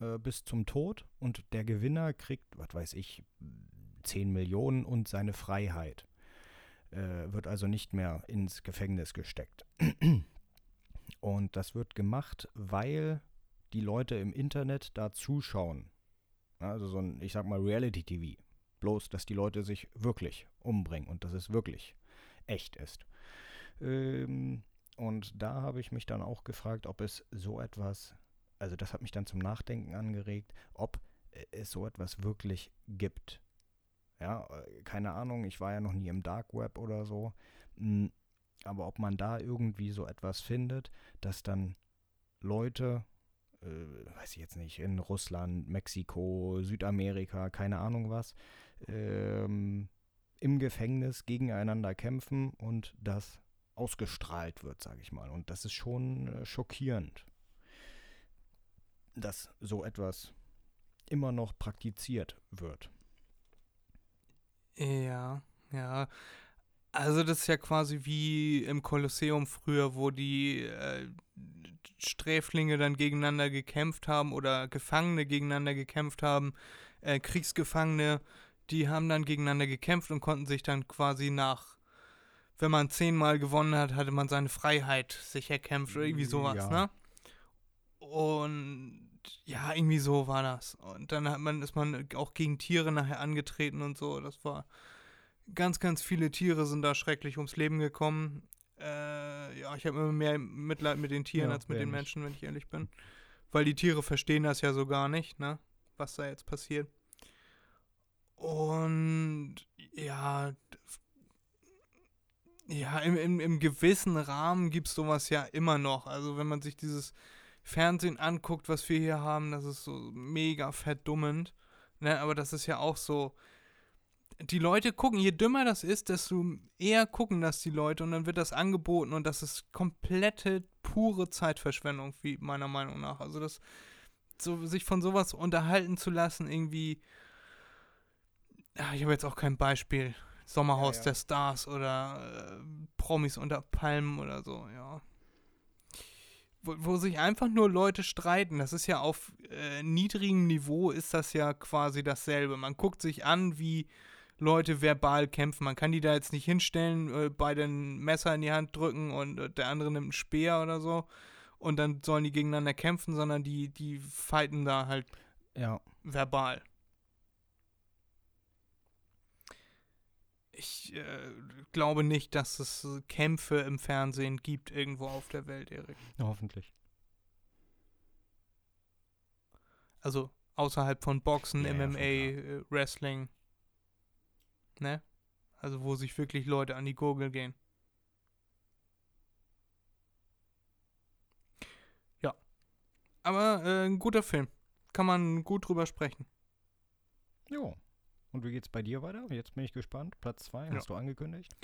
äh, bis zum Tod und der Gewinner kriegt, was weiß ich, 10 Millionen und seine Freiheit. Äh, wird also nicht mehr ins Gefängnis gesteckt. Und das wird gemacht, weil die Leute im Internet da zuschauen. Also so ein, ich sag mal, Reality-TV. Bloß, dass die Leute sich wirklich umbringen und dass es wirklich echt ist. Ähm, und da habe ich mich dann auch gefragt, ob es so etwas, also das hat mich dann zum Nachdenken angeregt, ob äh, es so etwas wirklich gibt. Ja, äh, keine Ahnung, ich war ja noch nie im Dark Web oder so. Mm, Aber ob man da irgendwie so etwas findet, dass dann Leute, äh, weiß ich jetzt nicht, in Russland, Mexiko, Südamerika, keine Ahnung was, ähm, im Gefängnis gegeneinander kämpfen und das ausgestrahlt wird, sage ich mal. Und das ist schon äh, schockierend, dass so etwas immer noch praktiziert wird. Ja, ja. Also das ist ja quasi wie im Kolosseum früher, wo die äh, Sträflinge dann gegeneinander gekämpft haben oder Gefangene gegeneinander gekämpft haben, äh, Kriegsgefangene, die haben dann gegeneinander gekämpft und konnten sich dann quasi nach, wenn man zehnmal gewonnen hat, hatte man seine Freiheit sich erkämpft oder irgendwie sowas, Ja. ne? Und ja, irgendwie so war das. Und dann hat man, ist man auch gegen Tiere nachher angetreten und so. Das war ganz, ganz viele Tiere sind da schrecklich ums Leben gekommen. Äh, ja, ich habe immer mehr Mitleid mit den Tieren Ja, als mit den. Menschen, wenn ich ehrlich bin. Weil die Tiere verstehen das ja so gar nicht, ne? Was da jetzt passiert. Und ja, ja, im, im, im gewissen Rahmen gibt es sowas ja immer noch. Also wenn man sich dieses Fernsehen anguckt, was wir hier haben, das ist so mega verdummend. Ne? Aber das ist ja auch so. Die Leute gucken, je dümmer das ist, desto eher gucken das die Leute und dann wird das angeboten und das ist komplette, pure Zeitverschwendung, wie meiner Meinung nach. Also das, so, sich von sowas unterhalten zu lassen, irgendwie. Ja, ich habe jetzt auch kein Beispiel. Sommerhaus Ja, ja. der Stars oder äh, Promis unter Palmen oder so, ja. Wo, wo sich einfach nur Leute streiten. Das ist ja auf äh, niedrigem Niveau ist das ja quasi dasselbe. Man guckt sich an, wie Leute verbal kämpfen. Man kann die da jetzt nicht hinstellen, äh, beide ein Messer in die Hand drücken und äh, der andere nimmt einen Speer oder so und dann sollen die gegeneinander kämpfen, sondern die, die fighten da halt Ja. verbal. Ich äh, glaube nicht, dass es äh, Kämpfe im Fernsehen gibt irgendwo auf der Welt, Erik. Hoffentlich. Also außerhalb von Boxen, Ja, ja, MMA, äh, Wrestling. Ne? Also wo sich wirklich Leute an die Gurgel gehen. Ja. Aber äh, ein guter Film. Kann man gut drüber sprechen. Jo. Und wie geht's bei dir weiter? Jetzt bin ich gespannt. Platz 2 Ja. hast du angekündigt.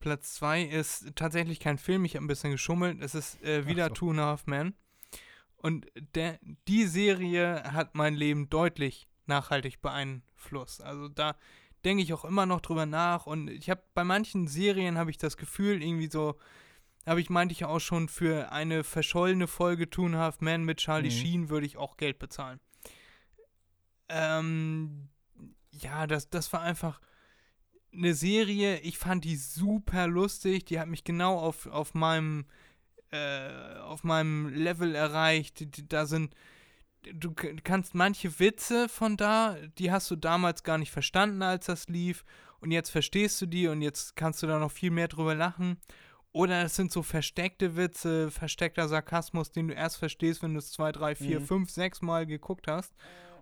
Platz 2 ist tatsächlich kein Film, ich habe ein bisschen geschummelt. Es ist äh, wieder so. Two and a Half Men. Und der, die Serie hat mein Leben deutlich nachhaltig beeinflusst. Also da denke ich auch immer noch drüber nach. Und ich habe bei manchen Serien habe ich das Gefühl, irgendwie so, habe ich meinte ich auch schon, für eine verschollene Folge Two and a Half Men mit Charlie Mhm. Sheen würde ich auch Geld bezahlen. Ähm, ja, das, das war einfach eine Serie, ich fand die super lustig, die hat mich genau auf, auf meinem äh, auf meinem Level erreicht. Da sind du kannst manche Witze von da, die hast du damals gar nicht verstanden, als das lief und jetzt verstehst du die und jetzt kannst du da noch viel mehr drüber lachen. Oder es sind so versteckte Witze, versteckter Sarkasmus, den du erst verstehst, wenn du es zwei, drei, vier, Mhm. fünf, sechs Mal geguckt hast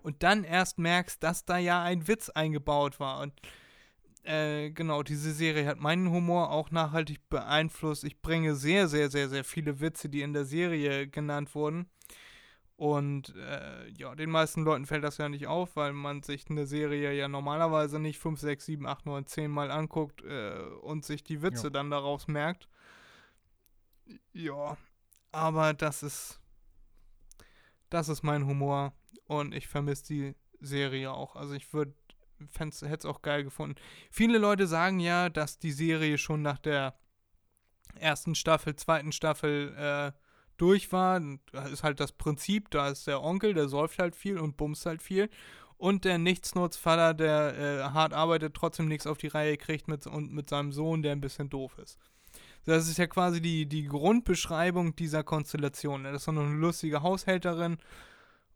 und dann erst merkst, dass da ja ein Witz eingebaut war. Und äh, genau, diese Serie hat meinen Humor auch nachhaltig beeinflusst. Ich bringe sehr, sehr, sehr, sehr viele Witze, die in der Serie genannt wurden. Und äh, ja, den meisten Leuten fällt das ja nicht auf, weil man sich eine Serie ja normalerweise nicht 5, 6, 7, 8, 9, 10 Mal anguckt äh, und sich die Witze Ja. dann daraus merkt. Ja, aber das ist. Das ist mein Humor und ich vermisse die Serie auch. Also ich würde hätte es auch geil gefunden. Viele Leute sagen ja, dass die Serie schon nach der ersten Staffel, zweiten Staffel äh, durch war. Das ist halt das Prinzip, da ist der Onkel, der säuft halt viel und bumst halt viel. Und der Nichtsnutzvater, der äh, hart arbeitet, trotzdem nichts auf die Reihe kriegt mit, und mit seinem Sohn, der ein bisschen doof ist. Das ist ja quasi die, die Grundbeschreibung dieser Konstellation. Das ist so eine lustige Haushälterin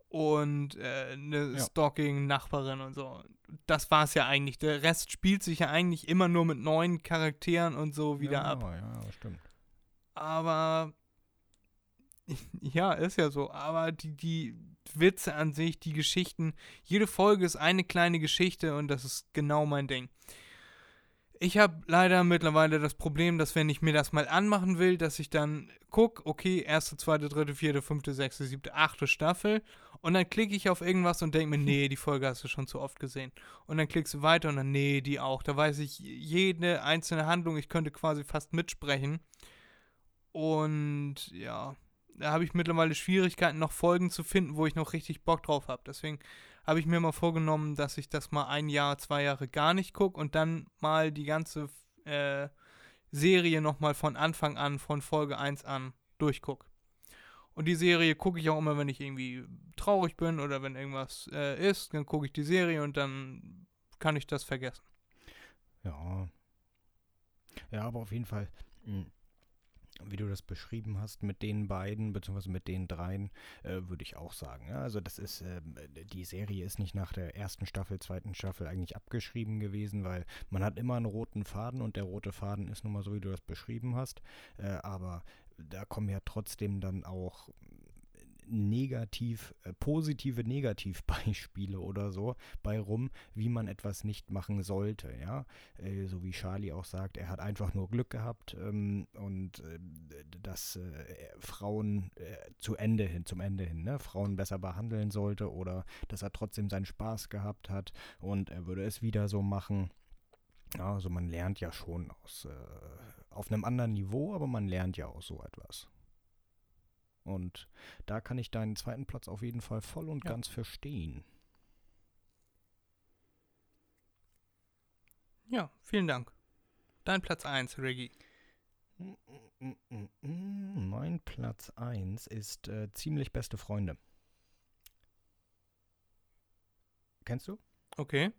und äh, eine Ja. Stalking-Nachbarin und so. Das war es ja eigentlich. Der Rest spielt sich ja eigentlich immer nur mit neuen Charakteren und so wieder ja, ab. Ja, ja, stimmt. Aber ja, ist ja so. Aber die, die Witze an sich, die Geschichten, jede Folge ist eine kleine Geschichte und das ist genau mein Ding. Ich habe leider mittlerweile das Problem, dass wenn ich mir das mal anmachen will, dass ich dann gucke, okay, erste, zweite, dritte, vierte, fünfte, sechste, siebte, achte Staffel und dann klicke ich auf irgendwas und denke mir, nee, die Folge hast du schon zu oft gesehen. Und dann klickst du weiter und dann, nee, die auch. Da weiß ich jede einzelne Handlung, ich könnte quasi fast mitsprechen. Und ja, da habe ich mittlerweile Schwierigkeiten, noch Folgen zu finden, wo ich noch richtig Bock drauf habe. Deswegen habe ich mir mal vorgenommen, dass ich das mal ein Jahr, zwei Jahre gar nicht gucke und dann mal die ganze äh, Serie nochmal von Anfang an, von Folge 1 an durchgucke. Und die Serie gucke ich auch immer, wenn ich irgendwie traurig bin oder wenn irgendwas äh, ist, dann gucke ich die Serie und dann kann ich das vergessen. Ja. Ja, aber auf jeden Fall, mh, wie du das beschrieben hast, mit den beiden, beziehungsweise mit den dreien, äh, würde ich auch sagen. Ja, also das ist, ähm, die Serie ist nicht nach der ersten Staffel, zweiten Staffel eigentlich abgeschrieben gewesen, weil man hat immer einen roten Faden und der rote Faden ist nun mal so, wie du das beschrieben hast. Äh, aber da kommen ja trotzdem dann auch negativ, äh, positive Negativbeispiele oder so bei rum, wie man etwas nicht machen sollte, ja. Äh, so wie Charlie auch sagt, er hat einfach nur Glück gehabt ähm, und äh, dass äh, Frauen äh, zu Ende hin, zum Ende hin, ne, Frauen besser behandeln sollte oder dass er trotzdem seinen Spaß gehabt hat und er würde es wieder so machen. Also man lernt ja schon aus äh, auf einem anderen Niveau, aber man lernt ja auch so etwas. Und da kann ich deinen zweiten Platz auf jeden Fall voll und Ja. ganz verstehen. Ja, vielen Dank. Dein Platz 1, Reggie. Mein Platz 1 ist äh, ziemlich beste Freunde. Kennst du? Okay.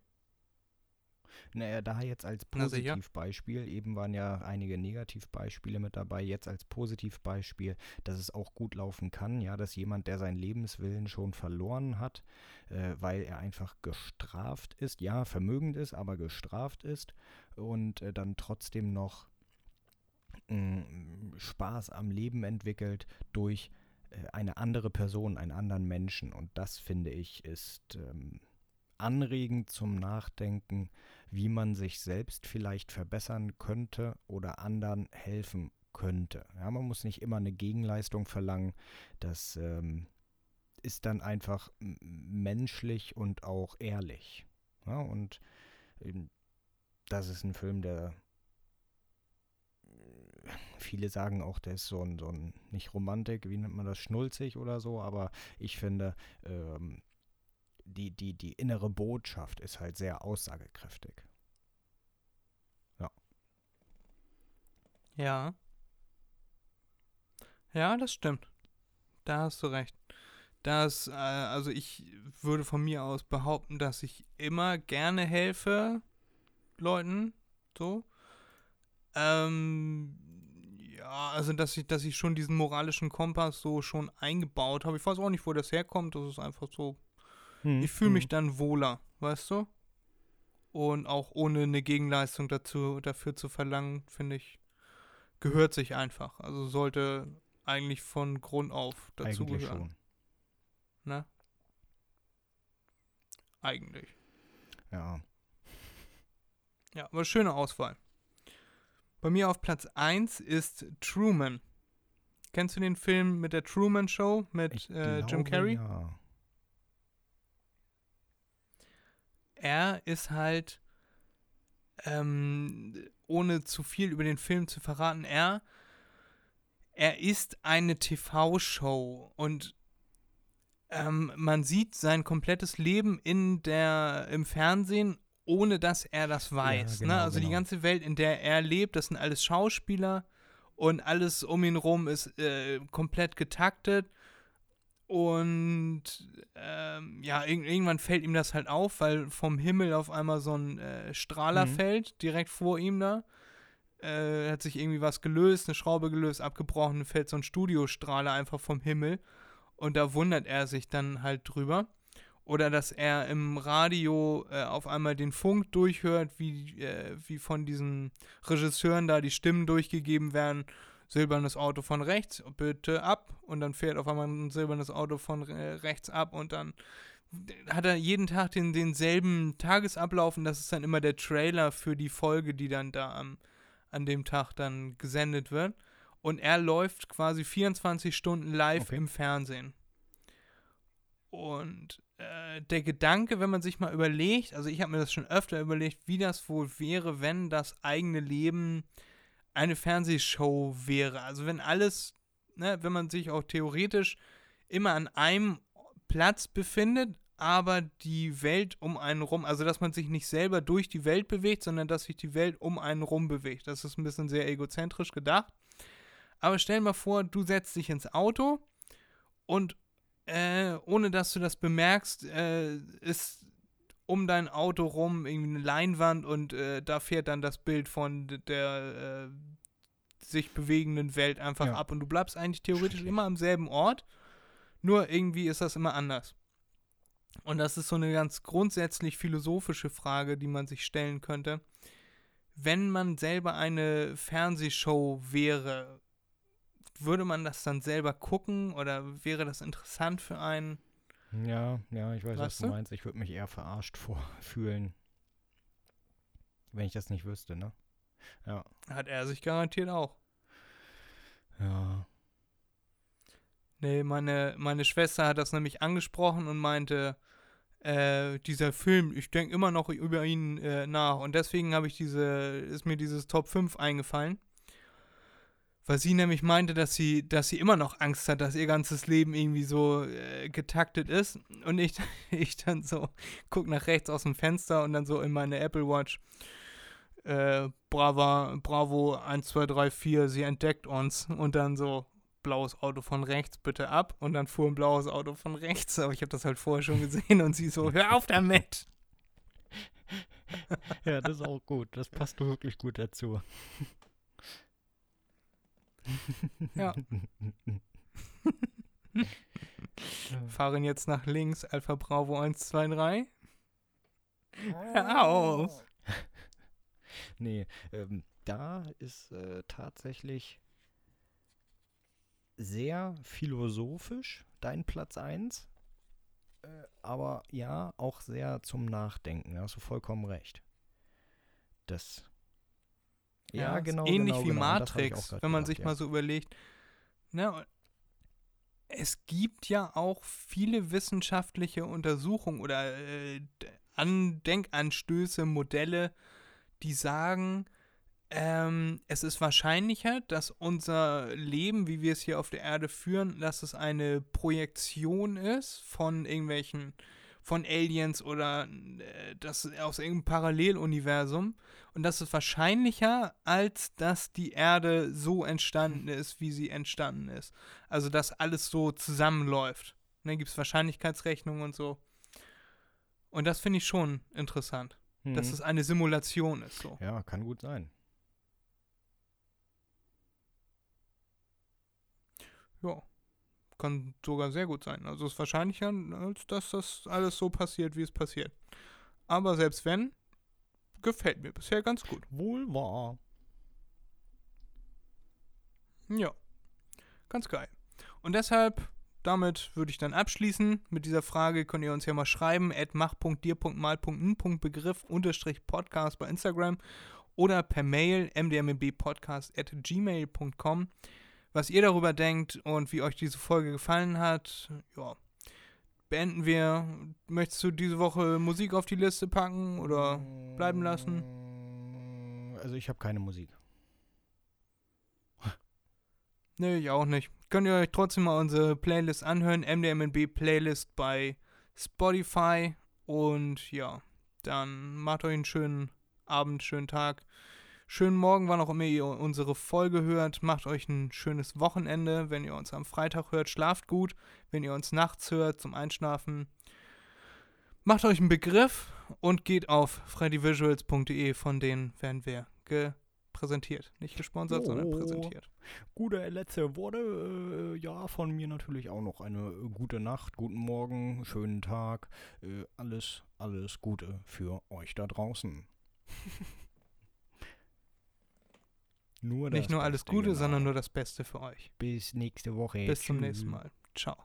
Naja, da jetzt als. Positivbeispiel, eben waren ja einige Negativbeispiele mit dabei, jetzt als Positivbeispiel, dass es auch gut laufen kann, ja, dass jemand, der seinen Lebenswillen schon verloren hat, äh, weil er einfach gestraft ist, ja, vermögend ist, aber gestraft ist und äh, dann trotzdem noch mh, Spaß am Leben entwickelt durch äh, eine andere Person, einen anderen Menschen. Und das finde ich ist ähm, anregend zum Nachdenken, wie man sich selbst vielleicht verbessern könnte oder anderen helfen könnte. Ja, man muss nicht immer eine Gegenleistung verlangen. Das ähm, ist dann einfach menschlich und auch ehrlich. Ja, und ähm, das ist ein Film, der viele sagen auch, der ist so ein, so ein, nicht Romantik, wie nennt man das, schnulzig oder so, aber ich finde, ähm, die, die, die innere Botschaft ist halt sehr aussagekräftig. Ja. Ja, das stimmt. Da hast du recht. Das, äh, also ich würde von mir aus behaupten, dass ich immer gerne helfe Leuten, so. Ähm, ja, also dass ich, dass ich schon diesen moralischen Kompass so schon eingebaut habe. Ich weiß auch nicht, wo das herkommt. Das ist einfach so. Hm, Ich fühle mich dann wohler, weißt du? Und auch ohne eine Gegenleistung dazu, dafür zu verlangen, finde ich, gehört sich einfach. Also sollte eigentlich von Grund auf dazu Eigentlich gehören. schon. Ne? Eigentlich. Ja. Ja, aber schöne Auswahl. Bei mir auf Platz 1 ist Truman. Kennst du den Film mit der Truman Show mit äh, Jim Carrey? Ja. Er ist halt, ähm, ohne zu viel über den Film zu verraten, er, er ist eine TV-Show und ähm, man sieht sein komplettes Leben in der, im Fernsehen, ohne dass er das weiß. genau, ne? Also die genau. ganze Welt, in der er lebt, das sind alles Schauspieler und alles um ihn rum ist äh, komplett getaktet. Und ähm, ja, irg irgendwann fällt ihm das halt auf, weil vom Himmel auf einmal so ein äh, Strahler Mhm. fällt, direkt vor ihm da. Äh, hat sich irgendwie was gelöst, eine Schraube gelöst, abgebrochen, fällt so ein Studiostrahler einfach vom Himmel. Und da wundert er sich dann halt drüber. Oder dass er im Radio äh, auf einmal den Funk durchhört, wie, äh, wie von diesen Regisseuren da die Stimmen durchgegeben werden. Silbernes Auto von rechts, bitte ab. Und dann fährt auf einmal ein silbernes Auto von rechts ab und dann hat er jeden Tag den, denselben Tagesablauf und das ist dann immer der Trailer für die Folge, die dann da am, an dem Tag dann gesendet wird. Und er läuft quasi 24 Stunden live Okay. im Fernsehen. Und äh, der Gedanke, wenn man sich mal überlegt, also ich habe mir das schon öfter überlegt, wie das wohl wäre, wenn das eigene Leben eine Fernsehshow wäre. Also wenn alles, ne, wenn man sich auch theoretisch immer an einem Platz befindet, aber die Welt um einen rum, also dass man sich nicht selber durch die Welt bewegt, sondern dass sich die Welt um einen rum bewegt. Das ist ein bisschen sehr egozentrisch gedacht. Aber stell mal vor, du setzt dich ins Auto und äh, ohne dass du das bemerkst, äh, ist um dein Auto rum irgendwie eine Leinwand und äh, da fährt dann das Bild von der äh, sich bewegenden Welt einfach Ja. ab und du bleibst eigentlich theoretisch immer am selben Ort, nur irgendwie ist das immer anders. Und das ist so eine ganz grundsätzlich philosophische Frage, die man sich stellen könnte. Wenn man selber eine Fernsehshow wäre, würde man das dann selber gucken oder wäre das interessant für einen? Ja, ja, ich weiß, was Weißt du du? meinst. Ich würde mich eher verarscht vorfühlen, wenn ich das nicht wüsste, ne? Ja. Hat er sich garantiert auch. Ja. Nee, meine, meine Schwester hat das nämlich angesprochen und meinte, äh, dieser Film, ich denke immer noch über ihn äh, nach. Und deswegen habe ich diese, ist mir dieses Top 5 eingefallen. Weil sie nämlich meinte, dass sie, dass sie immer noch Angst hat, dass ihr ganzes Leben irgendwie so äh, getaktet ist. Und ich, ich dann so guck nach rechts aus dem Fenster und dann so in meine Apple Watch. Äh, Brava, Bravo 1, 2, 3, 4, sie entdeckt uns. Und dann so, blaues Auto von rechts, bitte ab. Und dann fuhr ein blaues Auto von rechts. Aber ich habe das halt vorher schon gesehen und sie so, hör auf damit. ja, das ist auch gut. Das passt wirklich gut dazu. Ja. Fahren jetzt nach links, Alpha Bravo 123. Hör auf! nee, ähm, da ist äh, tatsächlich sehr philosophisch dein Platz 1. Äh, aber ja, auch sehr zum Nachdenken. Da hast du vollkommen recht. Das. Ja, genau. Ähnlich genau, wie genau. Matrix, wenn man gedacht, sich ja. mal so überlegt. Ne, es gibt ja auch viele wissenschaftliche Untersuchungen oder äh, Denkanstöße, Modelle, die sagen, ähm, es ist wahrscheinlicher, dass unser Leben, wie wir es hier auf der Erde führen, dass es eine Projektion ist von irgendwelchen, von Aliens oder äh, das aus irgendeinem Paralleluniversum. Und das ist wahrscheinlicher, als dass die Erde so entstanden ist, wie sie entstanden ist. Also, dass alles so zusammenläuft. dann gibt es Wahrscheinlichkeitsrechnungen und so. Und das finde ich schon interessant. Mhm. Dass es eine Simulation ist. So. Ja, kann gut sein. Ja, kann sogar sehr gut sein. Also es ist wahrscheinlicher, als dass das alles so passiert, wie es passiert. Aber selbst wenn, gefällt mir bisher ganz gut. Wohl wahr. Ja, ganz geil. Und deshalb, damit würde ich dann abschließen. Mit dieser Frage könnt ihr uns ja mal schreiben, at mach.dir.mal.n.begriff unterstrich Podcast bei Instagram oder per Mail mdmbpodcast at gmail.com was ihr darüber denkt und wie euch diese Folge gefallen hat. Ja, beenden wir. Möchtest du diese Woche Musik auf die Liste packen oder bleiben lassen? Also ich habe keine Musik. Nee, ich auch nicht. Könnt ihr euch trotzdem mal unsere Playlist anhören. MDMNB Playlist bei Spotify. Und ja, dann macht euch einen schönen Abend, schönen Tag. Schönen Morgen, wann auch immer ihr unsere Folge hört. Macht euch ein schönes Wochenende. Wenn ihr uns am Freitag hört, schlaft gut. Wenn ihr uns nachts hört zum Einschlafen, macht euch einen Begriff und geht auf freddyvisuals.de. Von denen werden wir präsentiert. Nicht gesponsert, oh, sondern präsentiert. Gute letzte Worte. Äh, ja, von mir natürlich auch noch eine gute Nacht, guten Morgen, schönen Tag. Äh, alles, alles Gute für euch da draußen. Nur Nicht nur alles Gute, genau. sondern nur das Beste für euch. Bis nächste Woche. Bis Tschüss. zum nächsten Mal. Ciao.